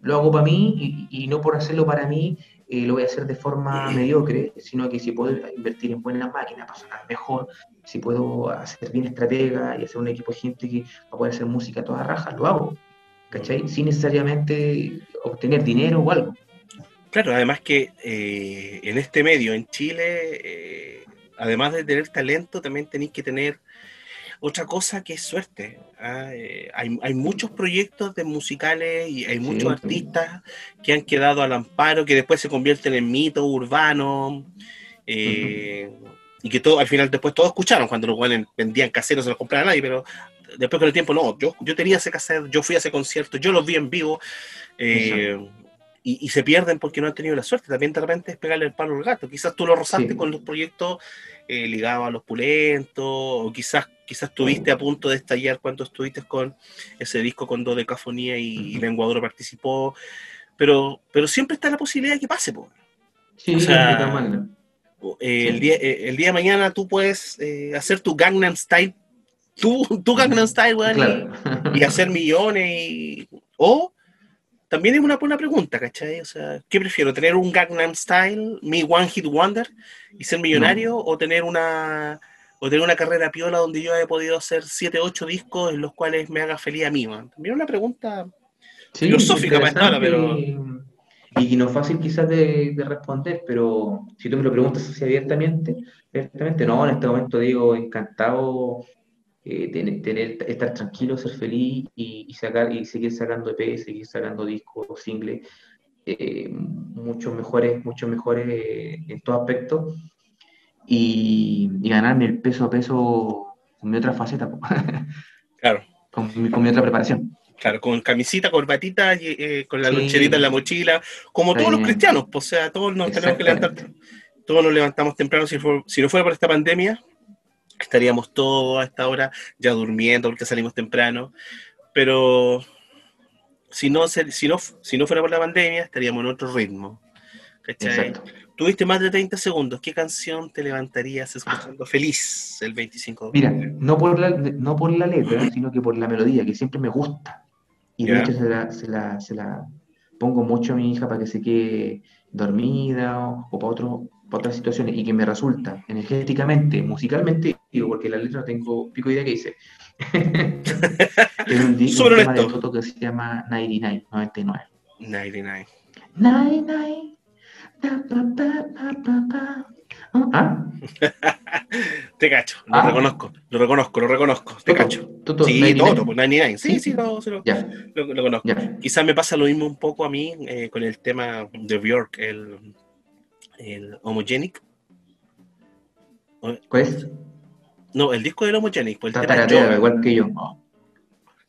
B: lo hago para mí y, no por hacerlo para mí, eh, lo voy a hacer de forma mediocre, sino que si puedo invertir en buenas máquinas para sonar mejor, si puedo hacer bien estratega y hacer un equipo de gente que va a poder hacer música a todas rajas, lo hago, ¿cachai? Sin necesariamente obtener dinero o algo.
A: Claro, además que eh, en este medio, en Chile, eh, además de tener talento, también tenéis que tener otra cosa que es suerte. ¿Ah? Eh, hay, muchos proyectos de musicales y hay muchos artistas que han quedado al amparo, que después se convierten en mitos urbanos. Y que todo, al final después todos escucharon cuando los guanes vendían caseros, se los compraba nadie, pero después con el tiempo no, yo, yo tenía ese cassette, yo fui a ese concierto, yo los vi en vivo y, se pierden porque no han tenido la suerte. También de repente es pegarle el palo al gato. Quizás tú lo rozaste con los proyectos eh, ligados a los pulentos, o quizás, quizás estuviste a punto de estallar cuando estuviste con ese disco con dos decafonía y, Lenguador participó. Pero, pero siempre está la posibilidad de que pase, po. Sí, eh, el, día, eh, el día de mañana tú puedes hacer tu Gangnam Style, tu, tu Gangnam Style, y, y, hacer millones, y, o también es una buena pregunta, ¿cachai? O sea, ¿qué prefiero? ¿Tener un Gangnam Style, mi One Hit Wonder y ser millonario? ¿O tener una o tener una carrera piola donde yo haya podido hacer 7, 8 discos en los cuales me haga feliz a mí, man? También es una pregunta filosófica para pero...
B: Y no fácil quizás de, responder, pero si tú me lo preguntas así abiertamente, abiertamente, no, en este momento digo, encantado eh, tener, estar tranquilo, ser feliz y, sacar, y seguir sacando EP, seguir sacando discos, singles, eh, mucho mejores, mucho mejores eh, en todo aspecto, y, ganarme el peso a peso con mi otra faceta. *laughs*
A: claro.
B: Con mi, otra preparación.
A: Claro, con camisita, corbatita, con la loncherita en la mochila, como todos los cristianos, o sea, todos nos tenemos que levantar, todos nos levantamos temprano, si, si no fuera por esta pandemia, estaríamos todos a esta hora ya durmiendo porque salimos temprano, pero si no, si no, si no fuera por la pandemia estaríamos en otro ritmo. ¿cachai? Tuviste más de 30 segundos. ¿Qué canción te levantarías escuchando feliz el 25
B: Mira, no por, la, no por la letra, sino que por la melodía, que siempre me gusta. Y de hecho se la, se, la, se la, pongo mucho a mi hija para que se quede dormida o, para otro, otras situaciones y que me resulta energéticamente, musicalmente, digo, porque la letra no tengo pico idea que dice. *laughs* es un, un tema de Toto que se llama 99, 99.
A: 99.
B: 99. ¿Ah? *laughs*
A: te cacho, lo ¿Ah? reconozco, lo reconozco, lo reconozco, te cacho. sí, Toto, 99, sí, sí, lo, lo, conozco. Quizás me pasa lo mismo un poco a mí eh, con el tema de Bjork, el el Homogenic.
B: ¿Cuál es?
A: No, el disco del Homogenic. Pues
B: el igual que yo.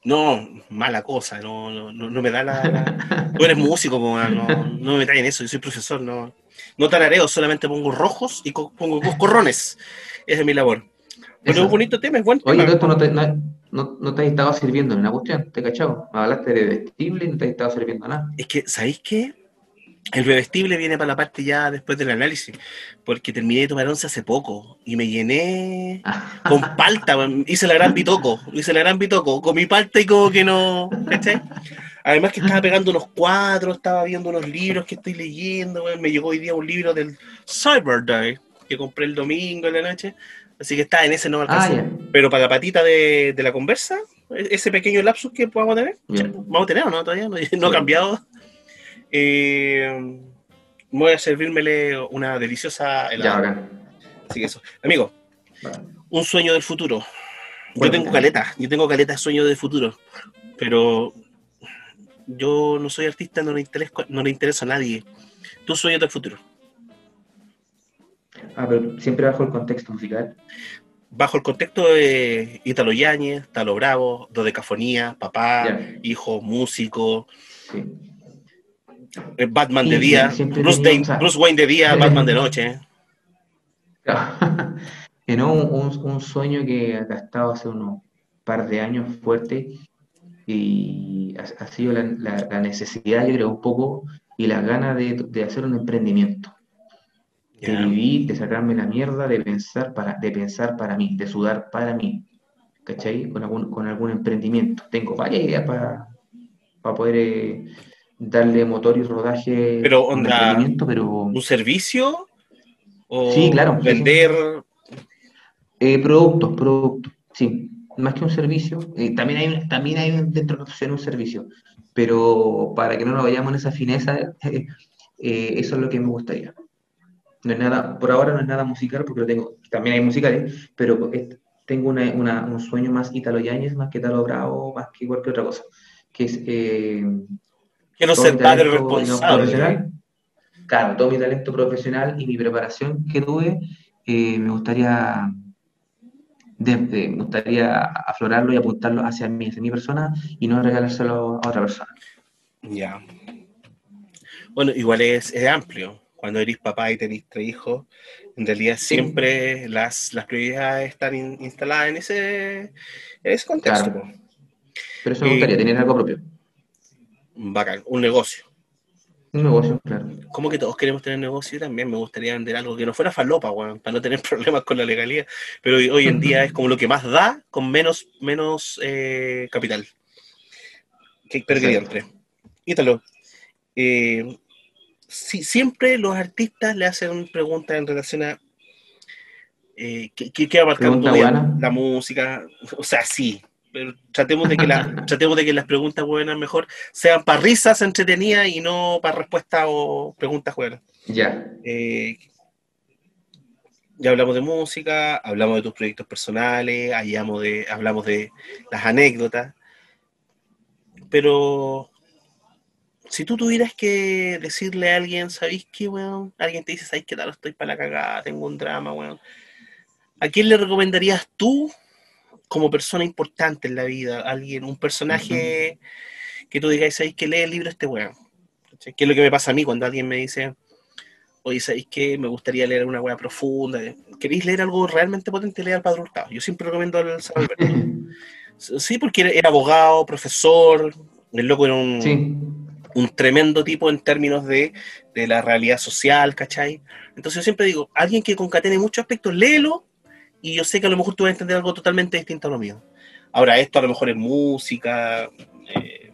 A: No, mala cosa, no, no, no, me da la, *laughs* Tú eres músico, no, no me traen en eso, yo soy profesor, no, no tarareo, solamente pongo rojos y pongo corrones. Esa es mi labor. Pero es un bonito tema, es bueno.
B: Oye, tú no te, no, no, te has estado sirviendo en una cuestión, te cachado. Me hablaste de vestible y no te has estado sirviendo nada.
A: Es que, ¿sabéis qué? El bebestible viene para la parte ya después del análisis, porque terminé de tomar once hace poco y me llené con palta, hice la gran bitoco, hice la gran bitoco, comí palta y como que no, Además que estaba pegando unos cuadros, estaba viendo unos libros que estoy leyendo, me llegó hoy día un libro del Cyber Day, que compré el domingo en la noche, así que está en ese no alcanza. Ah, Pero para la patita de, la conversa, e-, ese pequeño lapsus que podamos tener, vamos a tener o no, todavía no, *laughs* ha cambiado. Eh, voy a servírmele una deliciosa helada. Así que eso. Amigo, un sueño del futuro. Yo tengo caleta, yo tengo caleta de sueño del futuro, pero yo no soy artista, no le interesa, no le interesa a nadie. Tu sueño del futuro.
B: Ah, pero siempre bajo el contexto musical.
A: Bajo el contexto de Italo Yáñez, Talo Bravo, Dodecafonía, papá, hijo, músico. Sí. Eh, Batman de día, Bruce, Wayne de día, Batman de noche. *laughs*
B: no, un, sueño que ha estado hace unos par de años fuerte y ha, sido la, necesidad, yo creo, un poco, y la gana de, hacer un emprendimiento. de vivir, de sacarme la mierda, de pensar para, de pensar para mí, de sudar para mí, ¿cachai? Con algún, con algún emprendimiento. Tengo varias ideas para, para poder eh, darle motor y rodaje
A: pero, onda, pero ¿Un servicio? ¿O
B: sí, claro.
A: ¿Vender?
B: Eh, productos, productos, sí. Más que un servicio. Eh, también hay, también hay dentro de un servicio. Pero para que no nos vayamos en esa fineza, eso es lo que me gustaría. No es nada, por ahora no es nada musical, porque lo tengo, también hay musicales, pero tengo un sueño más Italo Yáñez, más que Italo Bravo, más que cualquier otra cosa, que es... Eh,
A: Quiero ser padre responsable.
B: Claro, todo mi talento profesional y mi preparación que tuve, eh, me gustaría me gustaría aflorarlo y apuntarlo hacia mí, hacia mi persona, y no regalárselo a otra persona.
A: Ya. Bueno, igual es, es amplio cuando eres papá y tenés tres hijos, en realidad siempre las, las prioridades están instaladas en ese, en ese contexto.
B: Pero eso me gustaría, tener algo propio.
A: Bacán, un negocio.
B: Un negocio, claro.
A: Como que todos queremos tener negocio? También me gustaría vender algo que no fuera falopa, bueno, para no tener *laughs* problemas con la legalidad. Pero hoy en día es como lo que más da con menos, menos eh, capital. Que, pero que entre. Ítalo, eh, siempre los artistas le hacen preguntas en relación a eh, ¿qué, va a marcar la música, o sea, sí, pero tratemos de que, la, *laughs* tratemos de que las preguntas buenas mejor sean para risas entretenidas y no para respuestas o preguntas buenas.
B: Ya.
A: Eh, ya hablamos de música, hablamos de tus proyectos personales, hablamos de, hablamos de las anécdotas, pero si tú tuvieras que decirle a alguien, ¿sabéis qué, weón? Alguien te dice, ¿sabéis qué tal? Estoy para la cagada, tengo un drama, weón. ¿A quién le recomendarías tú como persona importante en la vida? Alguien, un personaje que tú digáis, ¿sabéis que lee el libro este weón? ¿Qué es lo que me pasa a mí cuando alguien me dice, oye, ¿sabéis que me gustaría leer una weá profunda? ¿Queréis leer algo realmente potente? Leer al Padre Hurtado. Yo siempre recomiendo al San Sí, porque era, abogado, profesor, el loco era un... Sí un tremendo tipo en términos de, la realidad social, ¿cachai? Entonces yo siempre digo, alguien que concatene muchos aspectos, léelo y yo sé que a lo mejor tú vas a entender algo totalmente distinto a lo mío. Ahora, esto a lo mejor es música, eh,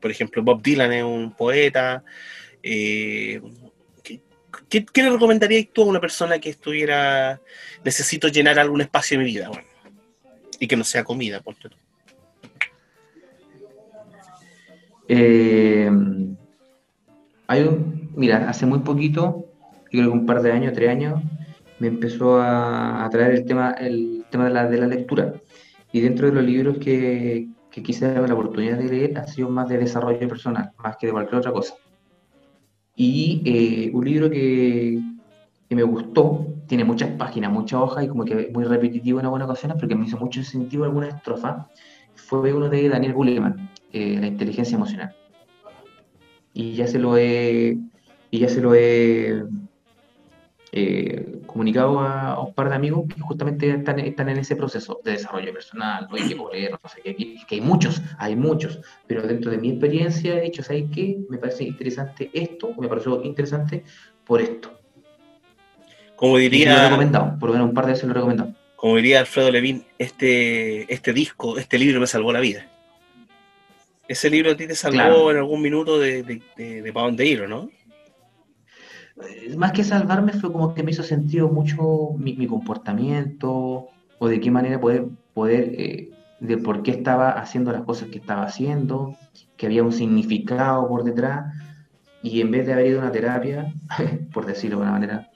A: por ejemplo, Bob Dylan es un poeta. Eh, ¿qué, le recomendarías tú a una persona que estuviera, necesito llenar algún espacio en mi vida? Bueno, y que no sea comida, por ejemplo.
B: Eh, hay un, mira, hace muy poquito, yo creo que un par de años, tres años, me empezó a atraer el tema, el tema de la, de la lectura. Y dentro de los libros que, que quise dar la oportunidad de leer, ha sido más de desarrollo personal, más que de cualquier otra cosa. Y eh, un libro que, que, me gustó, tiene muchas páginas, muchas hojas y como que muy repetitivo en algunas ocasiones, pero que me hizo mucho sentido alguna estrofa, fue uno de Daniel Goleman, eh, la inteligencia emocional. Y ya se lo he, y ya se lo he eh, comunicado a, un par de amigos que justamente están, están en ese proceso de desarrollo personal, no hay que poder, no sé qué, que, hay muchos, hay muchos, pero dentro de mi experiencia he dicho, ¿sabes qué? Me parece interesante esto, me pareció interesante por esto.
A: Como diría...
B: lo he recomendado, por lo menos un par de veces lo he recomendado.
A: Como diría Alfredo Levin, este, este disco, este libro me salvó la vida ese libro a ti te salvó en algún minuto de, de, para dónde ir, ¿no?
B: Eh, más que salvarme fue como que me hizo sentido mucho mi, comportamiento o de qué manera poder, poder eh, de por qué estaba haciendo las cosas que estaba haciendo, que había un significado por detrás y en vez de haber ido a una terapia, *laughs* por decirlo de alguna manera,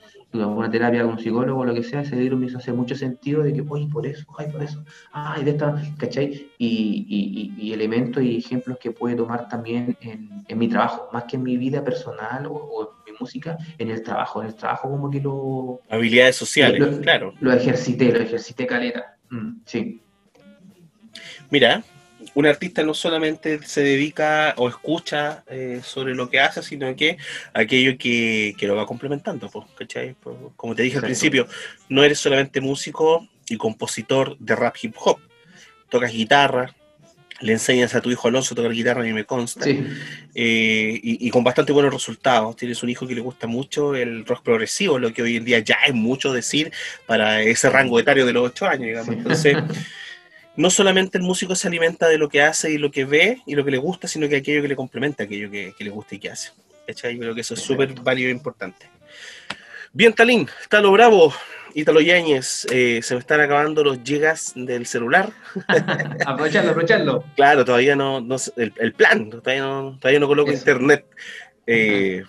B: una terapia con un psicólogo o lo que sea, ese libro me hizo hacer mucho sentido de que, oye, por eso, ay, por eso, ay, de esta, ¿cachai? Y, y, elementos y ejemplos que puede tomar también en, en, mi trabajo, más que en mi vida personal o, en mi música, en el trabajo, en el trabajo como que lo...
A: Habilidades sociales, claro.
B: Lo ejercité, lo ejercité caleta, mm, sí.
A: Mira, un artista no solamente se dedica o escucha eh, sobre lo que hace, sino que aquello que, lo va complementando, pues, ¿cachai? como te dije al principio, no eres solamente músico y compositor de rap hip hop, tocas guitarra, le enseñas a tu hijo Alonso a tocar guitarra, a mí me consta, eh, y, con bastante buenos resultados. Tienes un hijo que le gusta mucho el rock progresivo, lo que hoy en día ya es mucho decir para ese rango etario de los ocho años, digamos. Entonces, *laughs* no solamente el músico se alimenta de lo que hace y lo que ve y lo que le gusta, sino que aquello que le complementa, aquello que, le gusta y que hace. Yo creo que eso es súper válido e importante. Bien, Talín, Talo Bravo, Italo Yáñez, eh, se me están acabando los gigas del celular. *laughs*
B: aprovecharlo, aprovecharlo.
A: Claro, todavía no, no el, plan, todavía no, todavía no coloco internet, eh,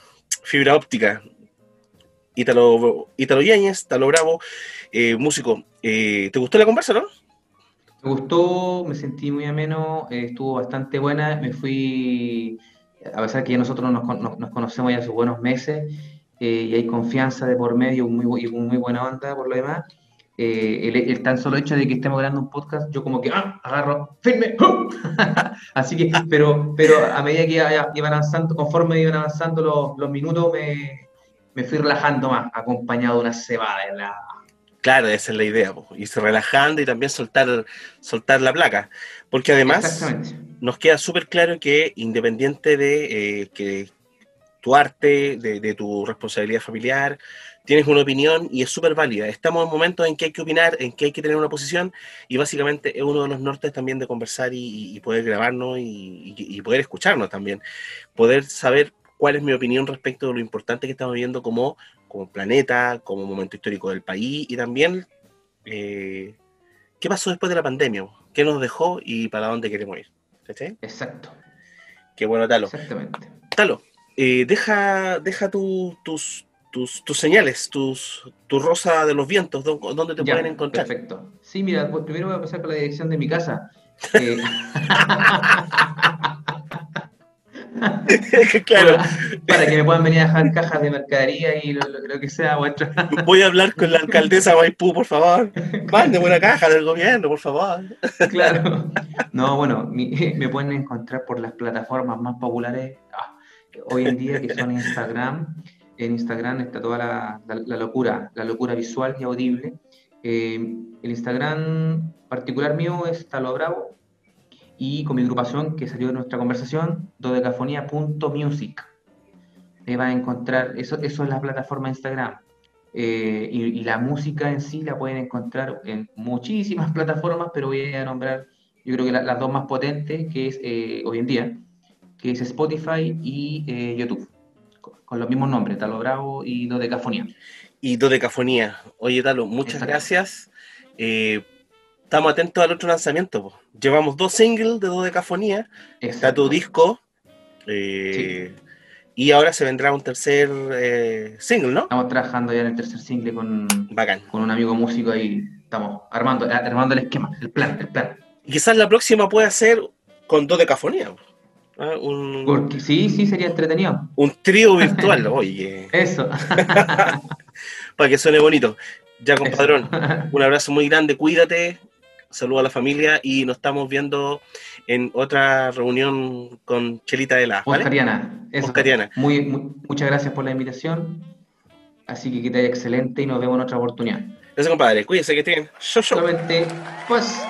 A: fibra óptica. Italo, Italo Yáñez, Talo Bravo, eh, músico. ¿Te gustó la conversa, no?
B: Me gustó, me sentí muy ameno, estuvo bastante buena, me fui, a pesar que ya nosotros nos, nos conocemos ya hace buenos meses, eh, y hay confianza de por medio muy, y muy buena onda por lo demás. Eh, el, tan solo hecho de que estemos grabando un podcast, yo como que ah, agarro, firme, *laughs* así que, pero, pero a medida que iban avanzando, conforme iban avanzando los, los minutos, me, me, fui relajando más, acompañado de una cebada en la...
A: Claro, esa es la idea, y irse relajando y también soltar, soltar la placa, porque además nos queda súper claro que independiente de eh, que tu arte, de, tu responsabilidad familiar, tienes una opinión y es súper válida. Estamos en momentos en que hay que opinar, en que hay que tener una posición y básicamente es uno de los nortes también de conversar y, poder grabarnos y, poder escucharnos también. Poder saber cuál es mi opinión respecto de lo importante que estamos viviendo como, como planeta, como momento histórico del país y también eh, qué pasó después de la pandemia, qué nos dejó y para dónde queremos ir.
B: Exacto.
A: Qué bueno, Talo.
B: Exactamente.
A: Talo, eh, deja, deja tus, tus, tus, señales, tus, tu rosa de los vientos, ¿dónde te pueden encontrar?
B: Perfecto. Sí, mira, pues primero voy a pasar con la dirección de mi casa. Eh, *laughs* *laughs* *laughs*
A: claro.
B: Para, que me puedan venir a dejar cajas de mercadería y lo, que sea.
A: Voy a hablar con la alcaldesa Maipú, por favor. *laughs* Mande una caja del gobierno, por favor. *laughs*
B: Claro. No, bueno, me pueden encontrar por las plataformas más populares. Ah, hoy en día, que son Instagram. En Instagram está toda la, la, locura, la locura visual y audible. Eh, el Instagram particular mío es Talo Bravo y con mi agrupación que salió de nuestra conversación, dodecafonía.music. Ahí van a encontrar, eso, eso es la plataforma de Instagram. Eh, y, la música en sí la pueden encontrar en muchísimas *laughs* plataformas, pero voy a nombrar, yo creo que las dos más potentes, que es eh, hoy en día, que es Spotify y eh, YouTube, con, los mismos nombres, Talo Bravo y Dodecafonía.
A: Y Dodecafonía. Oye, Talo, muchas gracias. Eh, estamos atentos al otro lanzamiento. Llevamos dos singles de Dodecafonía. Está tu disco. Eh, y ahora se vendrá un tercer single, ¿no?
B: Estamos trabajando ya en el tercer single con,
A: Bacán.
B: con un amigo músico ahí. Estamos armando, armando el esquema, el plan, el plan.
A: Y quizás la próxima pueda ser con Dodecafonía.
B: Ah, sí, sí, sería entretenido.
A: Un trío virtual, *laughs* oye.
B: Eso. *laughs*
A: Para que suene bonito. Ya, compadrón, un abrazo muy grande, cuídate, saludo a la familia y nos estamos viendo en otra reunión con Chelita de la.
B: ¿vale? Oscariana. Muy, muchas gracias por la invitación. Así que que te vaya excelente y nos vemos en otra oportunidad.
A: Gracias, compadre. Cuídense, que estén.
B: Solamente, pues.